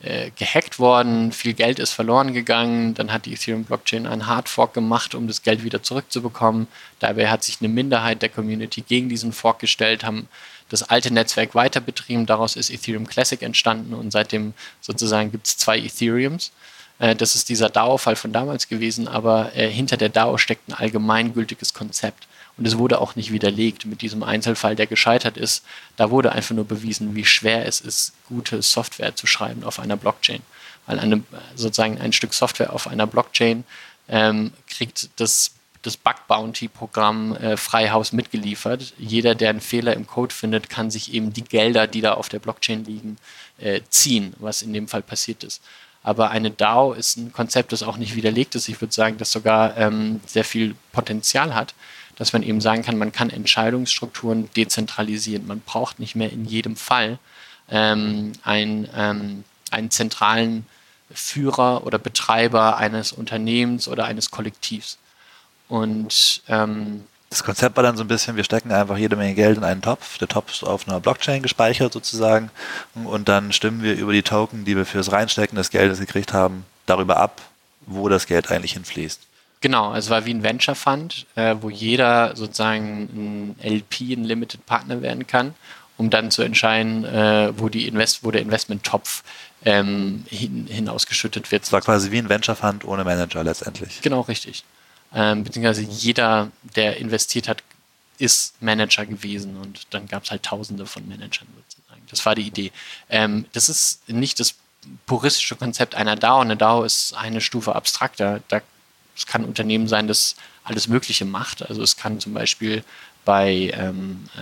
äh, gehackt worden, viel Geld ist verloren gegangen, dann hat die Ethereum-Blockchain einen Hardfork gemacht, um das Geld wieder zurückzubekommen. Dabei hat sich eine Minderheit der Community gegen diesen Fork gestellt, haben das alte Netzwerk weiter betrieben, daraus ist Ethereum Classic entstanden und seitdem sozusagen gibt es zwei Ethereums. Äh, das ist dieser DAO-Fall von damals gewesen, aber äh, hinter der DAO steckt ein allgemeingültiges Konzept. Und es wurde auch nicht widerlegt mit diesem Einzelfall, der gescheitert ist. Da wurde einfach nur bewiesen, wie schwer es ist, gute Software zu schreiben auf einer Blockchain. Weil eine, sozusagen ein Stück Software auf einer Blockchain ähm, kriegt das, das Bug-Bounty-Programm äh, Freihaus mitgeliefert. Jeder, der einen Fehler im Code findet, kann sich eben die Gelder, die da auf der Blockchain liegen, äh, ziehen, was in dem Fall passiert ist. Aber eine DAO ist ein Konzept, das auch nicht widerlegt ist. Ich würde sagen, das sogar ähm, sehr viel Potenzial hat dass man eben sagen kann, man kann Entscheidungsstrukturen dezentralisieren. Man braucht nicht mehr in jedem Fall ähm, ein, ähm, einen zentralen Führer oder Betreiber eines Unternehmens oder eines Kollektivs. Und ähm, das Konzept war dann so ein bisschen, wir stecken einfach jede Menge Geld in einen Topf. Der Topf ist auf einer Blockchain gespeichert sozusagen. Und dann stimmen wir über die Token, die wir fürs Reinstecken des Geldes gekriegt haben, darüber ab, wo das Geld eigentlich hinfließt. Genau, es war wie ein Venture Fund, äh, wo jeder sozusagen ein LP, ein Limited Partner werden kann, um dann zu entscheiden, äh, wo, die Invest wo der Investmenttopf ähm, hin, hinausgeschüttet wird. Es war quasi wie ein Venture Fund ohne Manager letztendlich. Genau, richtig. Ähm, beziehungsweise jeder, der investiert hat, ist Manager gewesen und dann gab es halt tausende von Managern sozusagen. Das war die Idee. Ähm, das ist nicht das puristische Konzept einer DAO. Eine DAO ist eine Stufe abstrakter. Da es kann ein Unternehmen sein, das alles Mögliche macht. Also es kann zum Beispiel bei ähm, äh,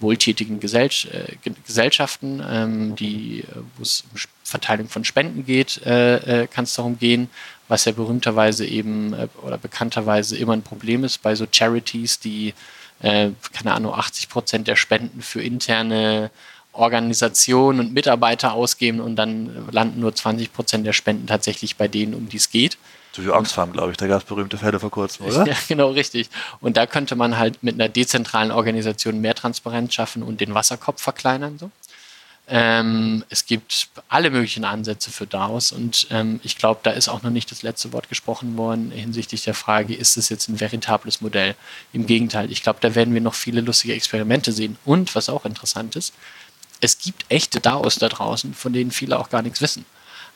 wohltätigen Gesell äh, Gesellschaften, ähm, die, wo es um Verteilung von Spenden geht, äh, äh kann es darum gehen, was ja berühmterweise eben äh, oder bekannterweise immer ein Problem ist bei so Charities, die, äh, keine Ahnung, 80 Prozent der Spenden für interne Organisationen und Mitarbeiter ausgeben und dann landen nur 20 Prozent der Spenden tatsächlich bei denen, um die es geht. Wie Oxfam, glaube ich. Da gab es berühmte Fälle vor kurzem, oder? Ja, genau, richtig. Und da könnte man halt mit einer dezentralen Organisation mehr Transparenz schaffen und den Wasserkopf verkleinern. So. Ähm, es gibt alle möglichen Ansätze für DAOs und ähm, ich glaube, da ist auch noch nicht das letzte Wort gesprochen worden hinsichtlich der Frage, ist es jetzt ein veritables Modell? Im Gegenteil, ich glaube, da werden wir noch viele lustige Experimente sehen. Und was auch interessant ist, es gibt echte DAOs da draußen, von denen viele auch gar nichts wissen.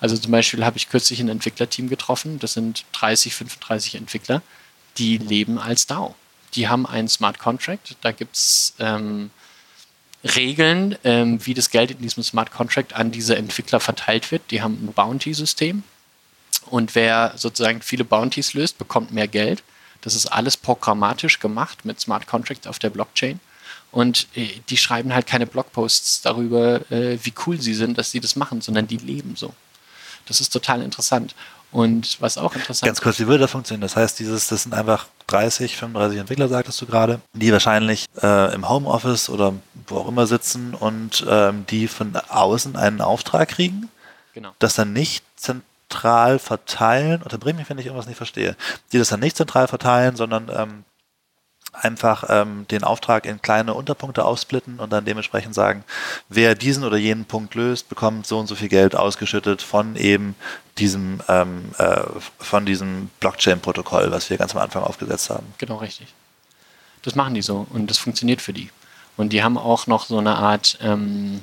Also zum Beispiel habe ich kürzlich ein Entwicklerteam getroffen, das sind 30, 35 Entwickler, die leben als DAO. Die haben einen Smart Contract, da gibt es ähm, Regeln, ähm, wie das Geld in diesem Smart Contract an diese Entwickler verteilt wird. Die haben ein Bounty-System und wer sozusagen viele Bounties löst, bekommt mehr Geld. Das ist alles programmatisch gemacht mit Smart Contracts auf der Blockchain. Und äh, die schreiben halt keine Blogposts darüber, äh, wie cool sie sind, dass sie das machen, sondern die leben so. Das ist total interessant. Und was auch interessant Ganz kurz, wie würde das funktionieren? Das heißt, dieses, das sind einfach 30, 35 Entwickler, sagtest du gerade, die wahrscheinlich äh, im Homeoffice oder wo auch immer sitzen und ähm, die von außen einen Auftrag kriegen, genau. das dann nicht zentral verteilen, oder bring mich, wenn ich irgendwas nicht verstehe, die das dann nicht zentral verteilen, sondern ähm, einfach ähm, den Auftrag in kleine Unterpunkte aufsplitten und dann dementsprechend sagen, wer diesen oder jenen Punkt löst, bekommt so und so viel Geld ausgeschüttet von eben diesem, ähm, äh, von diesem Blockchain-Protokoll, was wir ganz am Anfang aufgesetzt haben. Genau, richtig. Das machen die so und das funktioniert für die. Und die haben auch noch so eine Art ähm,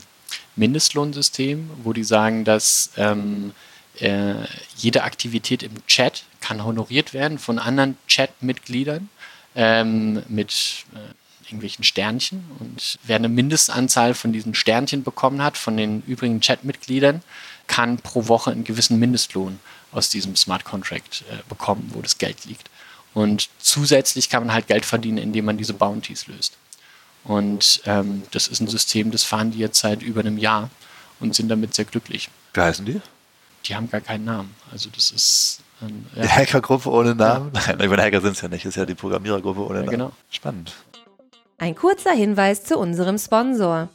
Mindestlohnsystem, wo die sagen, dass ähm, äh, jede Aktivität im Chat kann honoriert werden von anderen Chat-Mitgliedern ähm, mit äh, irgendwelchen Sternchen. Und wer eine Mindestanzahl von diesen Sternchen bekommen hat, von den übrigen Chatmitgliedern, kann pro Woche einen gewissen Mindestlohn aus diesem Smart Contract äh, bekommen, wo das Geld liegt. Und zusätzlich kann man halt Geld verdienen, indem man diese Bounties löst. Und ähm, das ist ein System, das fahren die jetzt seit über einem Jahr und sind damit sehr glücklich. Wie heißen die? Die haben gar keinen Namen. Also das ist ja. Die Hackergruppe ohne Namen? Ja. Nein, ich meine, Hacker sind es ja nicht, das ist ja die Programmierergruppe ohne ja, Namen. Genau. Spannend. Ein kurzer Hinweis zu unserem Sponsor.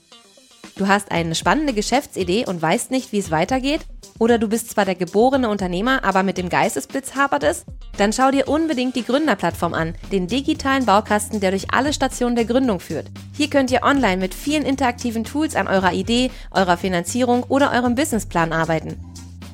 Du hast eine spannende Geschäftsidee und weißt nicht, wie es weitergeht? Oder du bist zwar der geborene Unternehmer, aber mit dem Geistesblitz hapert es? Dann schau dir unbedingt die Gründerplattform an, den digitalen Baukasten, der durch alle Stationen der Gründung führt. Hier könnt ihr online mit vielen interaktiven Tools an eurer Idee, eurer Finanzierung oder eurem Businessplan arbeiten.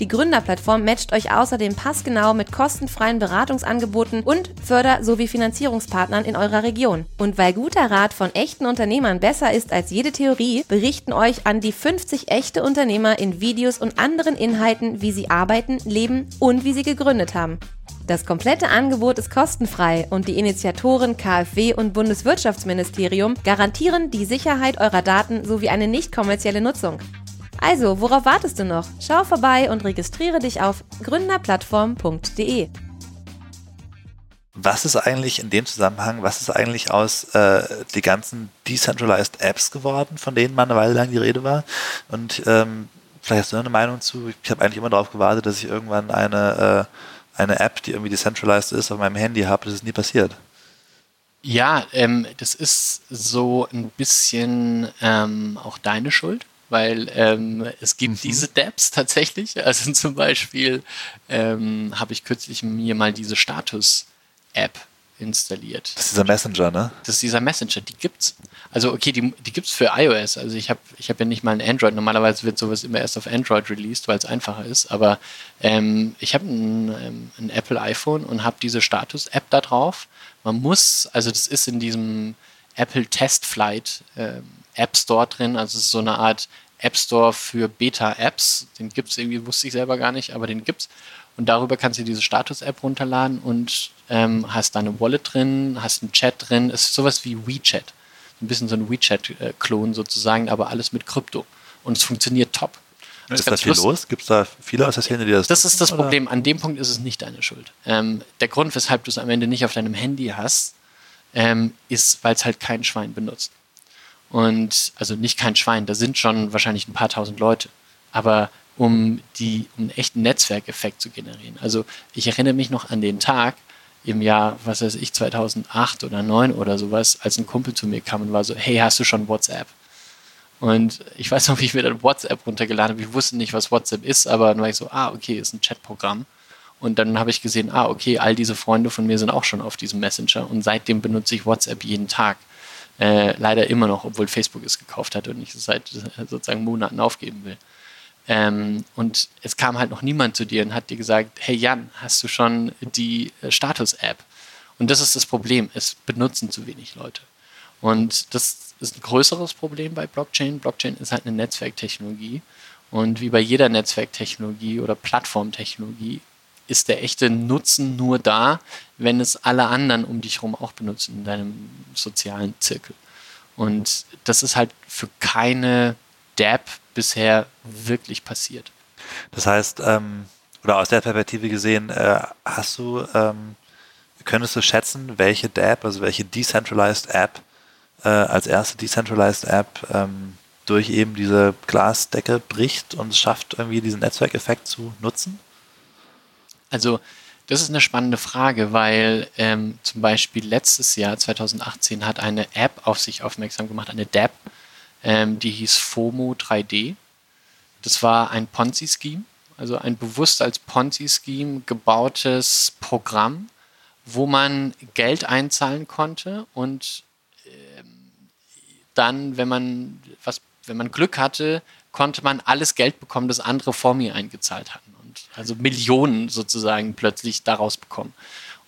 Die Gründerplattform matcht euch außerdem passgenau mit kostenfreien Beratungsangeboten und Förder- sowie Finanzierungspartnern in eurer Region. Und weil guter Rat von echten Unternehmern besser ist als jede Theorie, berichten euch an die 50 echte Unternehmer in Videos und anderen Inhalten, wie sie arbeiten, leben und wie sie gegründet haben. Das komplette Angebot ist kostenfrei und die Initiatoren KfW und Bundeswirtschaftsministerium garantieren die Sicherheit eurer Daten sowie eine nicht kommerzielle Nutzung. Also, worauf wartest du noch? Schau vorbei und registriere dich auf gründerplattform.de. Was ist eigentlich in dem Zusammenhang, was ist eigentlich aus äh, die ganzen Decentralized Apps geworden, von denen mal eine Weile lang die Rede war? Und ähm, vielleicht hast du eine Meinung zu. Ich habe eigentlich immer darauf gewartet, dass ich irgendwann eine, äh, eine App, die irgendwie decentralized ist, auf meinem Handy habe. Das ist nie passiert. Ja, ähm, das ist so ein bisschen ähm, auch deine Schuld weil ähm, es gibt mhm. diese Dapps tatsächlich. Also zum Beispiel ähm, habe ich kürzlich mir mal diese Status-App installiert. Das ist dieser Messenger, ne? Das ist dieser Messenger, die gibt's. Also okay, die, die gibt's für iOS. Also ich habe ich hab ja nicht mal ein Android. Normalerweise wird sowas immer erst auf Android released, weil es einfacher ist. Aber ähm, ich habe ein, ähm, ein Apple iPhone und habe diese Status-App da drauf. Man muss, also das ist in diesem Apple Test Flight ähm, App Store drin. Also es ist so eine Art App Store für Beta-Apps. Den gibt es irgendwie, wusste ich selber gar nicht, aber den gibt's. Und darüber kannst du diese Status-App runterladen und ähm, hast deine Wallet drin, hast einen Chat drin. Es ist sowas wie WeChat. Ein bisschen so ein WeChat-Klon sozusagen, aber alles mit Krypto. Und es funktioniert top. Das ist da viel los? Gibt es da viele Szene, die das Das ist das oder? Problem. An dem Punkt ist es nicht deine Schuld. Ähm, der Grund, weshalb du es am Ende nicht auf deinem Handy hast, ähm, ist, weil es halt kein Schwein benutzt. Und also nicht kein Schwein, da sind schon wahrscheinlich ein paar tausend Leute. Aber um die, um einen echten Netzwerkeffekt zu generieren. Also ich erinnere mich noch an den Tag im Jahr, was weiß ich, 2008 oder 2009 oder sowas, als ein Kumpel zu mir kam und war so, hey, hast du schon WhatsApp? Und ich weiß noch, wie ich mir dann WhatsApp runtergeladen habe. Ich wusste nicht, was WhatsApp ist, aber dann war ich so, ah, okay, ist ein Chatprogramm. Und dann habe ich gesehen, ah, okay, all diese Freunde von mir sind auch schon auf diesem Messenger und seitdem benutze ich WhatsApp jeden Tag Äh, leider immer noch, obwohl Facebook es gekauft hat und ich es seit sozusagen Monaten aufgeben will. Ähm, und es kam halt noch niemand zu dir und hat dir gesagt, hey Jan, hast du schon die äh, Status-App? Und das ist das Problem, es benutzen zu wenig Leute. Und das ist ein größeres Problem bei Blockchain. Blockchain ist halt eine Netzwerktechnologie. Und wie bei jeder Netzwerktechnologie oder Plattformtechnologie ist der echte Nutzen nur da, wenn es alle anderen um dich herum auch benutzen in deinem sozialen Zirkel. Und das ist halt für keine DApp bisher wirklich passiert. Das heißt, ähm, oder aus der Perspektive gesehen, äh, hast du, ähm, könntest du schätzen, welche DApp, also welche Decentralized App äh, als erste Decentralized App ähm, durch eben diese Glasdecke bricht und es schafft, irgendwie diesen Netzwerkeffekt zu nutzen? Also das ist eine spannende Frage, weil ähm, zum Beispiel letztes Jahr, 2018, hat eine App auf sich aufmerksam gemacht, eine DApp, ähm, die hieß FOMO 3D. Das war ein Ponzi-Scheme, also ein bewusst als Ponzi-Scheme gebautes Programm, wo man Geld einzahlen konnte und ähm, dann, wenn man was, wenn man Glück hatte, konnte man alles Geld bekommen, das andere vor mir eingezahlt hatten also Millionen sozusagen plötzlich daraus bekommen.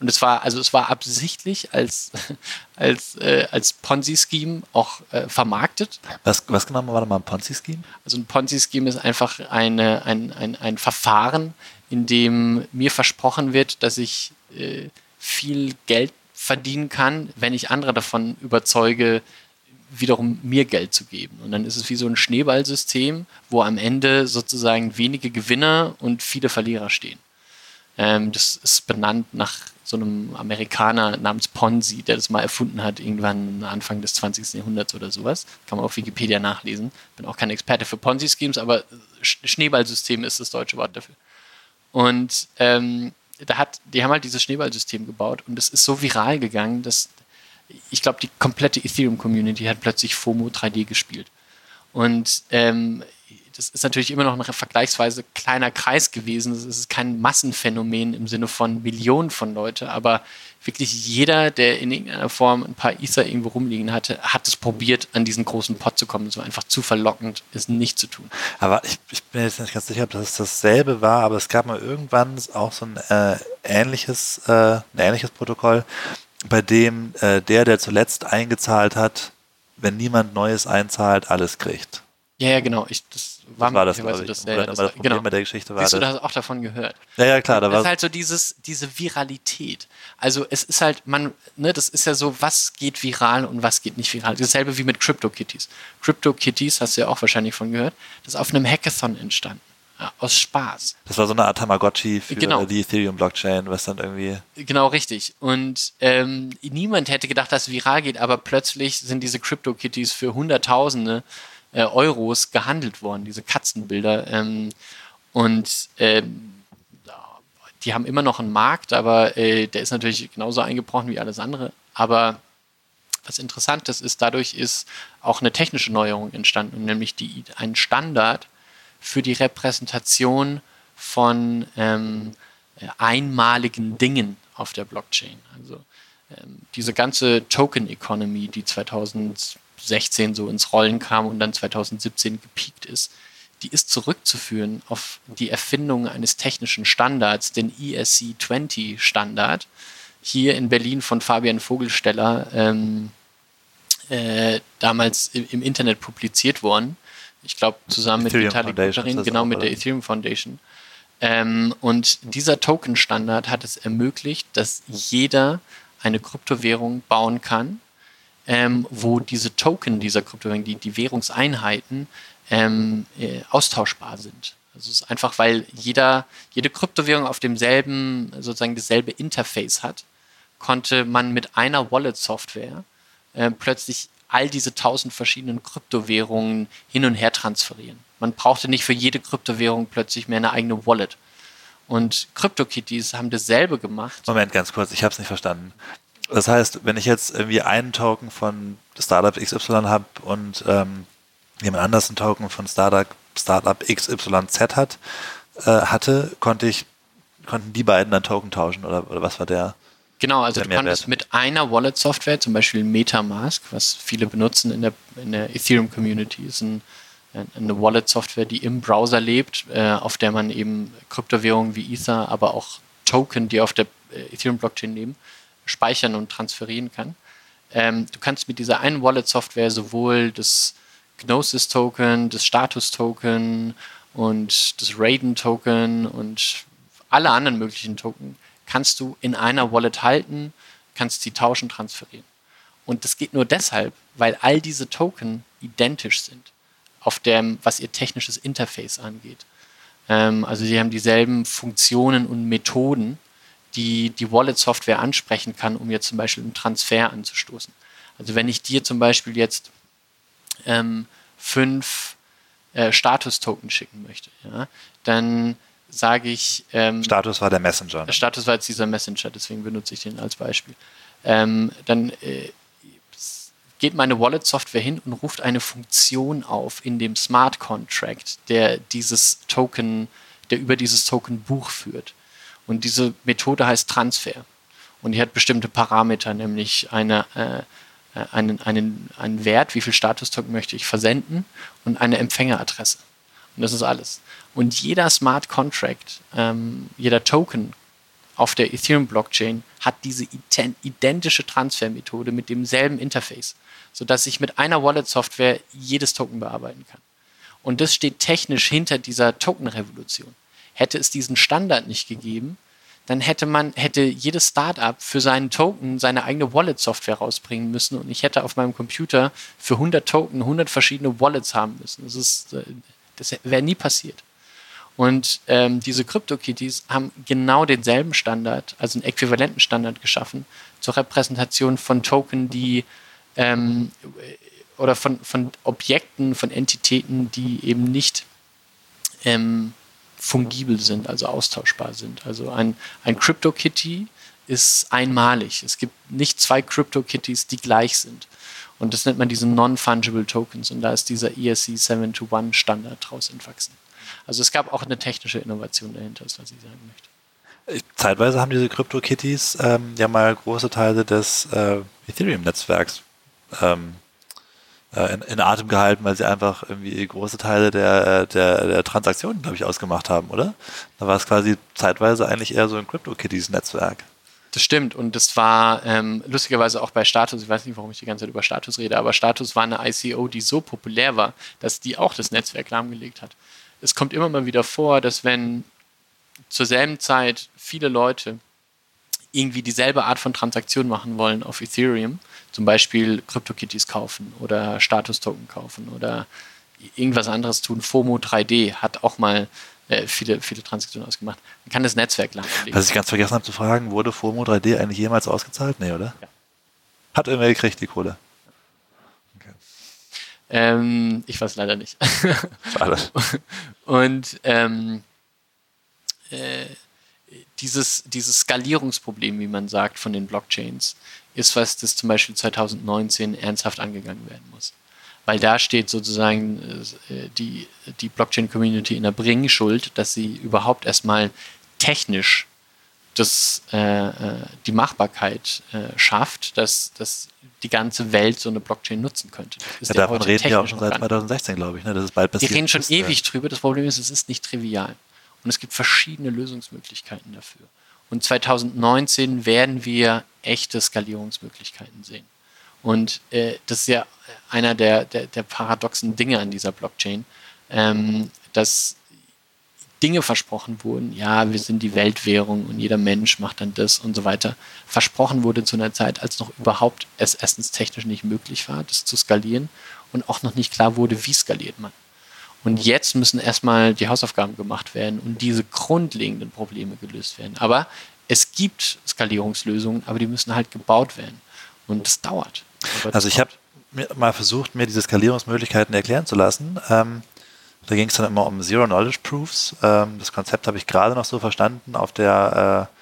Und es war, also es war absichtlich als, als, äh, als Ponzi-Scheme auch äh, vermarktet. Was, was genau war da mal ein Ponzi-Scheme? Also ein Ponzi-Scheme ist einfach eine, ein, ein, ein Verfahren, in dem mir versprochen wird, dass ich äh, viel Geld verdienen kann, wenn ich andere davon überzeuge, wiederum mir Geld zu geben. Und dann ist es wie so ein Schneeballsystem, wo am Ende sozusagen wenige Gewinner und viele Verlierer stehen. Ähm, das ist benannt nach so einem Amerikaner namens Ponzi, der das mal erfunden hat, irgendwann Anfang des 20. Jahrhunderts oder sowas. Kann man auf Wikipedia nachlesen. Bin auch kein Experte für Ponzi-Schemes, aber Schneeballsystem ist das deutsche Wort dafür. Und ähm, da hat, die haben halt dieses Schneeballsystem gebaut und es ist so viral gegangen, dass ich glaube, die komplette Ethereum-Community hat plötzlich FOMO 3D gespielt. Und ähm, das ist natürlich immer noch ein vergleichsweise kleiner Kreis gewesen. Es ist kein Massenphänomen im Sinne von Millionen von Leuten, aber wirklich jeder, der in irgendeiner Form ein paar Ether irgendwo rumliegen hatte, hat es probiert, an diesen großen Pot zu kommen. Es war einfach zu verlockend, es nicht zu tun. Aber ich, ich bin jetzt nicht ganz sicher, ob das dasselbe war, aber es gab mal irgendwann auch so ein äh, ähnliches, äh, ein ähnliches Protokoll, bei dem äh, der, der zuletzt eingezahlt hat, wenn niemand Neues einzahlt, alles kriegt. Ja, ja, genau. Ich, das war, das war das, glaube ich. Das, ja, das, das genau. mit der Geschichte war Siehst du, hast auch davon gehört. Ja, ja, klar. Da das ist halt so dieses, diese Viralität. Also es ist halt, man, ne, das ist ja so, was geht viral und was geht nicht viral. Dasselbe wie mit CryptoKitties. CryptoKitties, hast du ja auch wahrscheinlich von gehört, das ist auf einem Hackathon entstanden aus Spaß. Das war so eine Art Tamagotchi für genau. die Ethereum-Blockchain, was dann irgendwie. Genau, richtig. Und ähm, niemand hätte gedacht, dass es viral geht, aber plötzlich sind diese Crypto-Kitties für Hunderttausende äh, Euros gehandelt worden, diese Katzenbilder. Ähm, und ähm, die haben immer noch einen Markt, aber äh, der ist natürlich genauso eingebrochen wie alles andere. Aber was Interessantes ist, dadurch ist auch eine technische Neuerung entstanden, nämlich die, ein Standard, für die Repräsentation von ähm, einmaligen Dingen auf der Blockchain. Also ähm, diese ganze Token Economy, die 2016 so ins Rollen kam und dann 2017 gepiekt ist, die ist zurückzuführen auf die Erfindung eines technischen Standards, den ESC20 Standard, hier in Berlin von Fabian Vogelsteller ähm, äh, damals im, im Internet publiziert worden ich glaube, zusammen mit Vitalik Buterin, genau mit der Ethereum Foundation. Ähm, und dieser Token-Standard hat es ermöglicht, dass jeder eine Kryptowährung bauen kann, ähm, wo diese Token dieser Kryptowährung, die, die Währungseinheiten, ähm, äh, austauschbar sind. Also es ist einfach, weil jeder, jede Kryptowährung auf demselben, sozusagen dasselbe Interface hat, konnte man mit einer Wallet-Software äh, plötzlich all diese tausend verschiedenen Kryptowährungen hin und her transferieren. Man brauchte nicht für jede Kryptowährung plötzlich mehr eine eigene Wallet. Und CryptoKitties haben dasselbe gemacht. Moment, ganz kurz, ich habe es nicht verstanden. Das heißt, wenn ich jetzt irgendwie einen Token von Startup XY habe und ähm, jemand anders einen Token von Startup, Startup XYZ hat, äh, hatte, konnte ich, konnten die beiden dann Token tauschen oder, oder was war der? Genau, also du kannst mit einer Wallet-Software, zum Beispiel Metamask, was viele benutzen in der, in der Ethereum-Community, ist ein, eine Wallet-Software, die im Browser lebt, äh, auf der man eben Kryptowährungen wie Ether, aber auch Token, die auf der äh, Ethereum-Blockchain leben, speichern und transferieren kann. Ähm, du kannst mit dieser einen Wallet-Software sowohl das Gnosis-Token, das Status-Token und das Raiden-Token und alle anderen möglichen Token kannst du in einer Wallet halten, kannst sie tauschen, transferieren. Und das geht nur deshalb, weil all diese Token identisch sind, auf dem, was ihr technisches Interface angeht. Ähm, also sie haben dieselben Funktionen und Methoden, die die Wallet-Software ansprechen kann, um jetzt zum Beispiel einen Transfer anzustoßen. Also wenn ich dir zum Beispiel jetzt ähm, fünf äh, Status-Token schicken möchte, ja, dann sage ich. Ähm, Status war der Messenger. Ne? Status war jetzt dieser Messenger, deswegen benutze ich den als Beispiel. Ähm, dann äh, geht meine Wallet-Software hin und ruft eine Funktion auf in dem Smart Contract, der dieses Token, der über dieses Token Buch führt. Und diese Methode heißt Transfer. Und die hat bestimmte Parameter, nämlich eine, äh, einen, einen, einen Wert, wie viel Status-Token möchte ich versenden und eine Empfängeradresse. Und das ist alles. Und jeder Smart Contract, ähm, jeder Token auf der Ethereum-Blockchain hat diese identische Transfermethode mit demselben Interface, sodass ich mit einer Wallet-Software jedes Token bearbeiten kann. Und das steht technisch hinter dieser Token-Revolution. Hätte es diesen Standard nicht gegeben, dann hätte man, hätte jedes Startup für seinen Token seine eigene Wallet-Software rausbringen müssen und ich hätte auf meinem Computer für 100 Token 100 verschiedene Wallets haben müssen. Das ist, äh, das wäre nie passiert. Und ähm, diese CryptoKitties haben genau denselben Standard, also einen äquivalenten Standard geschaffen zur Repräsentation von Token, die ähm, oder von, von Objekten, von Entitäten, die eben nicht ähm, fungibel sind, also austauschbar sind. Also ein, ein CryptoKitty ist einmalig. Es gibt nicht zwei CryptoKitties, die gleich sind. Und das nennt man diese Non-Fungible Tokens. Und da ist dieser ESC 721 Standard draus entwachsen. Also es gab auch eine technische Innovation dahinter, ist, was ich sagen möchte. Zeitweise haben diese CryptoKitties ähm, ja mal große Teile des äh, Ethereum-Netzwerks ähm, äh, in, in, Atem gehalten, weil sie einfach irgendwie große Teile der, äh, der, der Transaktionen, glaube ich, ausgemacht haben, oder? Da war es quasi zeitweise eigentlich eher so ein CryptoKitties-Netzwerk. Das stimmt und das war ähm, lustigerweise auch bei Status, ich weiß nicht, warum ich die ganze Zeit über Status rede, aber Status war eine ICO, die so populär war, dass die auch das Netzwerk lahmgelegt hat es kommt immer mal wieder vor, dass wenn zur selben Zeit viele Leute irgendwie dieselbe Art von Transaktion machen wollen auf Ethereum, zum Beispiel CryptoKitties kaufen oder Status-Token kaufen oder irgendwas anderes tun. FOMO 3D hat auch mal äh, viele, viele Transaktionen ausgemacht. Man kann das Netzwerk lahmlegen. Was ich ganz vergessen habe zu fragen, wurde FOMO 3D eigentlich jemals ausgezahlt? Nee, oder? Ja. Hat irgendwer gekriegt, die Kohle? Ähm, ich weiß leider nicht. Schade. Und ähm, äh, dieses, dieses Skalierungsproblem, wie man sagt, von den Blockchains, ist was, das zum Beispiel 2019 ernsthaft angegangen werden muss. Weil da steht sozusagen äh, die, die Blockchain-Community in der Bringschuld, dass sie überhaupt erstmal technisch das, äh, äh, die Machbarkeit äh, schafft, dass, dass die ganze Welt so eine Blockchain nutzen könnte. Ja, davon reden wir auch schon seit 2016, glaube ich. Ne? Das ist bald passiert. Wir reden schon ist, ewig drüber. Das Problem ist, es ist nicht trivial. Und es gibt verschiedene Lösungsmöglichkeiten dafür. Und 2019 werden wir echte Skalierungsmöglichkeiten sehen. Und äh, das ist ja einer der, der, der, paradoxen Dinge an dieser Blockchain, ähm, dass Dinge versprochen wurden, ja, wir sind die Weltwährung und jeder Mensch macht dann das und so weiter, versprochen wurde zu einer Zeit, als noch überhaupt es erstens technisch nicht möglich war, das zu skalieren und auch noch nicht klar wurde, wie skaliert man. Und jetzt müssen erstmal die Hausaufgaben gemacht werden und diese grundlegenden Probleme gelöst werden. Aber es gibt Skalierungslösungen, aber die müssen halt gebaut werden. Und das dauert. Also ich habe mal versucht, mir diese Skalierungsmöglichkeiten erklären zu lassen. Ähm, da ging es dann immer um Zero Knowledge Proofs. Ähm, das Konzept habe ich gerade noch so verstanden auf der äh,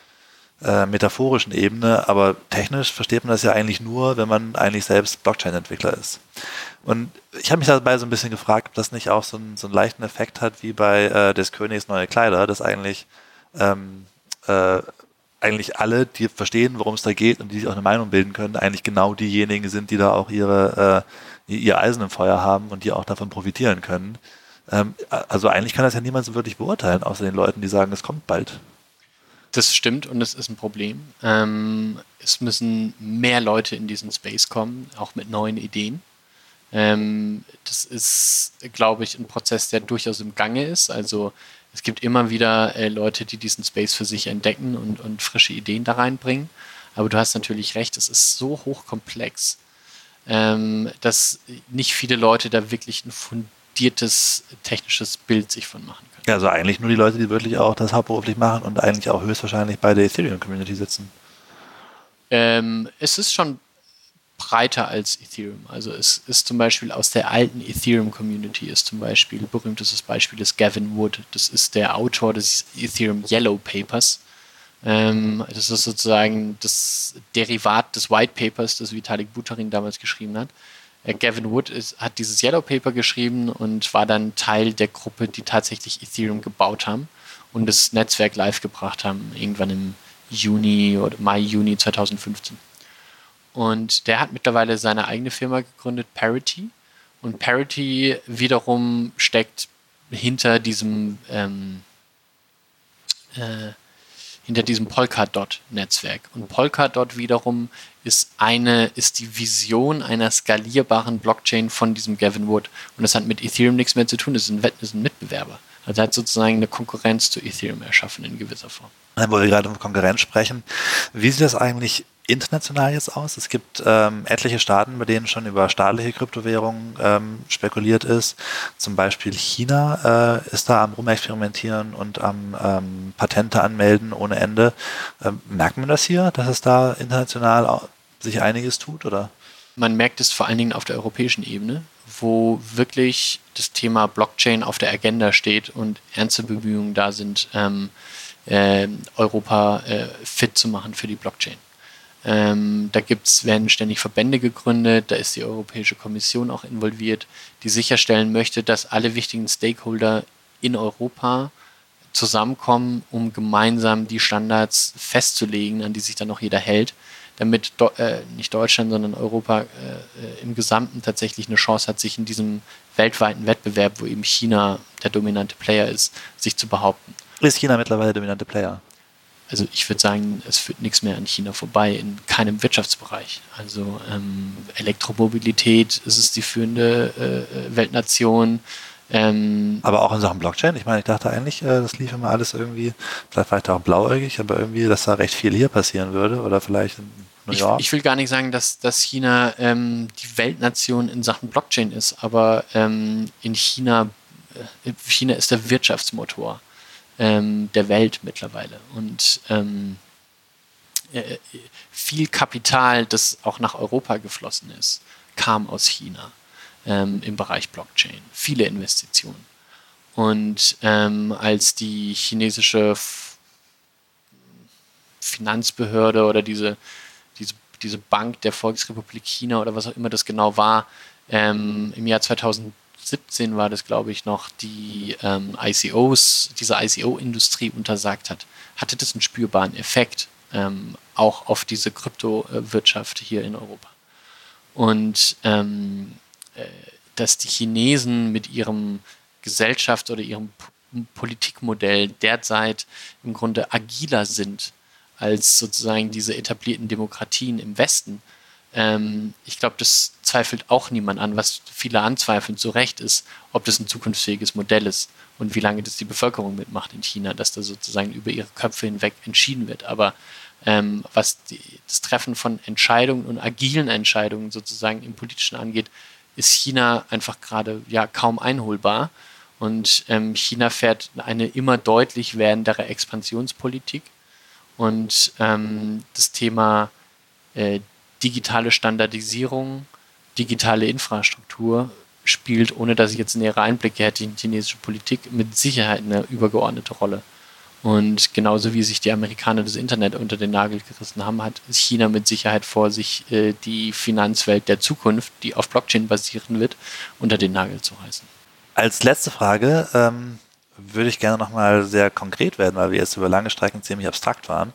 äh, metaphorischen Ebene, aber technisch versteht man das ja eigentlich nur, wenn man eigentlich selbst Blockchain-Entwickler ist. Und ich habe mich dabei so ein bisschen gefragt, ob das nicht auch so, ein, so einen leichten Effekt hat wie bei äh, des Königs neue Kleider, dass eigentlich ähm, äh, eigentlich alle, die verstehen, worum es da geht und die sich auch eine Meinung bilden können, eigentlich genau diejenigen sind, die da auch ihre, äh, ihr Eisen im Feuer haben und die auch davon profitieren können. Ähm, also eigentlich kann das ja niemand so wirklich beurteilen, außer den Leuten, die sagen, es kommt bald. Das stimmt und es ist ein Problem. Ähm, es müssen mehr Leute in diesen Space kommen, auch mit neuen Ideen. Ähm, das ist, glaube ich, ein Prozess, der durchaus im Gange ist. Also es gibt immer wieder äh, Leute, die diesen Space für sich entdecken und, und frische Ideen da reinbringen. Aber du hast natürlich recht, es ist so hochkomplex, ähm, dass nicht viele Leute da wirklich ein fundiertes technisches Bild sich von machen können. Ja, also eigentlich nur die Leute, die wirklich auch das hauptberuflich machen und eigentlich auch höchstwahrscheinlich bei der Ethereum-Community sitzen. Ähm, es ist schon breiter als Ethereum. Also es ist zum Beispiel aus der alten Ethereum-Community ist zum Beispiel, berühmtestes Beispiel ist Gavin Wood. Das ist der Autor des Ethereum Yellow Papers. Ähm, das ist sozusagen das Derivat des White Papers, das Vitalik Buterin damals geschrieben hat. Äh, Gavin Wood ist, hat dieses Yellow Paper geschrieben und war dann Teil der Gruppe, die tatsächlich Ethereum gebaut haben und das Netzwerk live gebracht haben, irgendwann im Juni oder Mai, Juni 2015. Und der hat mittlerweile seine eigene Firma gegründet, Parity. Und Parity wiederum steckt hinter diesem ähm, äh, hinter diesem Polkadot-Netzwerk. Und Polkadot wiederum ist eine, ist die Vision einer skalierbaren Blockchain von diesem Gavin Wood. Und das hat mit Ethereum nichts mehr zu tun, das ist ein, ist ein Mitbewerber. Also er hat sozusagen eine Konkurrenz zu Ethereum erschaffen in gewisser Form. Wo wir gerade von Konkurrenz sprechen, wie sieht das eigentlich international jetzt aus? Es gibt ähm, etliche Staaten, bei denen schon über staatliche Kryptowährungen ähm, spekuliert ist. Zum Beispiel China äh, ist da am Rumexperimentieren und am ähm, Patente anmelden ohne Ende. Ähm, merkt man das hier, dass es da international sich einiges tut, oder? Man merkt es vor allen Dingen auf der europäischen Ebene, wo wirklich das Thema Blockchain auf der Agenda steht und ernste Bemühungen da sind, ähm, äh, Europa äh, fit zu machen für die Blockchain. Ähm, da gibt's, werden ständig Verbände gegründet, da ist die Europäische Kommission auch involviert, die sicherstellen möchte, dass alle wichtigen Stakeholder in Europa zusammenkommen, um gemeinsam die Standards festzulegen, an die sich dann auch jeder hält, damit äh, nicht Deutschland, sondern Europa äh, äh, im Gesamten tatsächlich eine Chance hat, sich in diesem weltweiten Wettbewerb, wo eben China der dominante Player ist, sich zu behaupten. Ist China mittlerweile der dominante Player? Also ich würde sagen, es führt nichts mehr an China vorbei, in keinem Wirtschaftsbereich. Also ähm, Elektromobilität, es ist die führende äh, Weltnation. Ähm, aber auch in Sachen Blockchain. Ich meine, ich dachte eigentlich, äh, das lief immer alles irgendwie, vielleicht war ich da auch blauäugig, aber irgendwie, dass da recht viel hier passieren würde oder vielleicht in New York. Ich, ich will gar nicht sagen, dass, dass China ähm, die Weltnation in Sachen Blockchain ist, aber ähm, in China, äh, China ist der Wirtschaftsmotor ähm, der Welt mittlerweile. Und ähm, äh, viel Kapital, das auch nach Europa geflossen ist, kam aus China ähm, im Bereich Blockchain. Viele Investitionen. Und ähm, als die chinesische Finanzbehörde oder diese, diese, diese Bank der Volksrepublik China oder was auch immer das genau war, ähm, im Jahr 2000 17 war das, glaube ich, noch, die ähm, ICOs, diese ICO-Industrie untersagt hat, hatte das einen spürbaren Effekt ähm, auch auf diese Kryptowirtschaft hier in Europa. Und ähm, äh, dass die Chinesen mit ihrem Gesellschaft oder ihrem Politikmodell derzeit im Grunde agiler sind als sozusagen diese etablierten Demokratien im Westen, ähm, ich glaube, das zweifelt auch niemand an, was viele anzweifeln, zu Recht ist, ob das ein zukunftsfähiges Modell ist und wie lange das die Bevölkerung mitmacht in China, dass da sozusagen über ihre Köpfe hinweg entschieden wird. Aber ähm, was die, das Treffen von Entscheidungen und agilen Entscheidungen sozusagen im Politischen angeht, ist China einfach gerade ja kaum einholbar. Und ähm, China fährt eine immer deutlich werdendere Expansionspolitik. Und ähm, das Thema äh, digitale Standardisierung, digitale Infrastruktur spielt, ohne dass ich jetzt nähere Einblicke hätte in chinesische Politik, mit Sicherheit eine übergeordnete Rolle. Und genauso wie sich die Amerikaner das Internet unter den Nagel gerissen haben, hat China mit Sicherheit vor, sich äh, die Finanzwelt der Zukunft, die auf Blockchain basieren wird, unter den Nagel zu reißen. Als letzte Frage, ähm, würde ich gerne nochmal sehr konkret werden, weil wir jetzt über lange Strecken ziemlich abstrakt waren.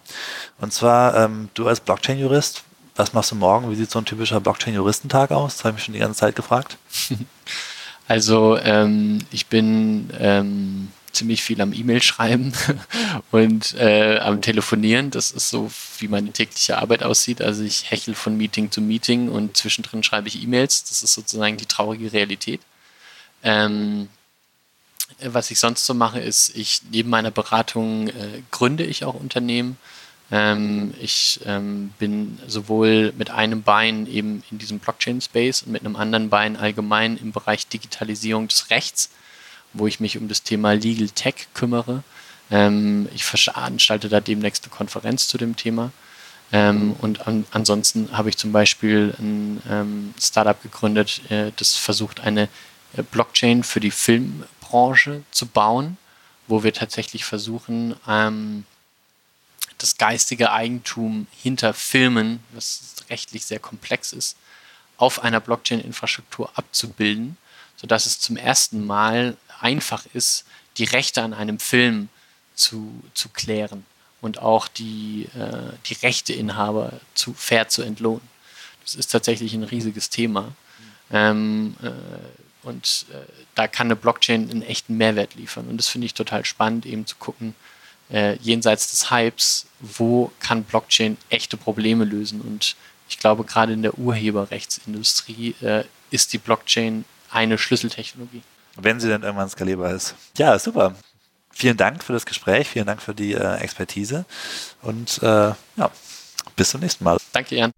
Und zwar, ähm, du als Blockchain-Jurist, was machst du morgen? Wie sieht so ein typischer Blockchain-Juristentag aus? Das habe ich mich schon die ganze Zeit gefragt. Also ähm, ich bin ähm, ziemlich viel am E-Mail schreiben und äh, am Telefonieren. Das ist so, wie meine tägliche Arbeit aussieht. Also ich hechel von Meeting zu Meeting und zwischendrin schreibe ich E-Mails. Das ist sozusagen die traurige Realität. Ähm, was ich sonst so mache, ist, ich neben meiner Beratung äh, gründe ich auch Unternehmen. Ähm, ich ähm, bin sowohl mit einem Bein eben in diesem Blockchain-Space und mit einem anderen Bein allgemein im Bereich Digitalisierung des Rechts, wo ich mich um das Thema Legal Tech kümmere. Ähm, ich veranstalte da demnächst eine Konferenz zu dem Thema. Ähm, und an, ansonsten habe ich zum Beispiel ein ähm, Startup gegründet, äh, das versucht, eine äh, Blockchain für die Filmbranche zu bauen, wo wir tatsächlich versuchen, ähm, das geistige Eigentum hinter Filmen, was rechtlich sehr komplex ist, auf einer Blockchain-Infrastruktur abzubilden, sodass es zum ersten Mal einfach ist, die Rechte an einem Film zu, zu klären und auch die, äh, die Rechteinhaber zu fair zu entlohnen. Das ist tatsächlich ein riesiges Thema. Ähm, äh, und äh, da kann eine Blockchain einen echten Mehrwert liefern. Und das finde ich total spannend, eben zu gucken, äh, jenseits des Hypes, wo kann Blockchain echte Probleme lösen. Und ich glaube, gerade in der Urheberrechtsindustrie äh, ist die Blockchain eine Schlüsseltechnologie. Wenn sie dann irgendwann skalierbar ist. Ja, super. Vielen Dank für das Gespräch, vielen Dank für die äh, Expertise und äh, ja, bis zum nächsten Mal. Danke, Jan.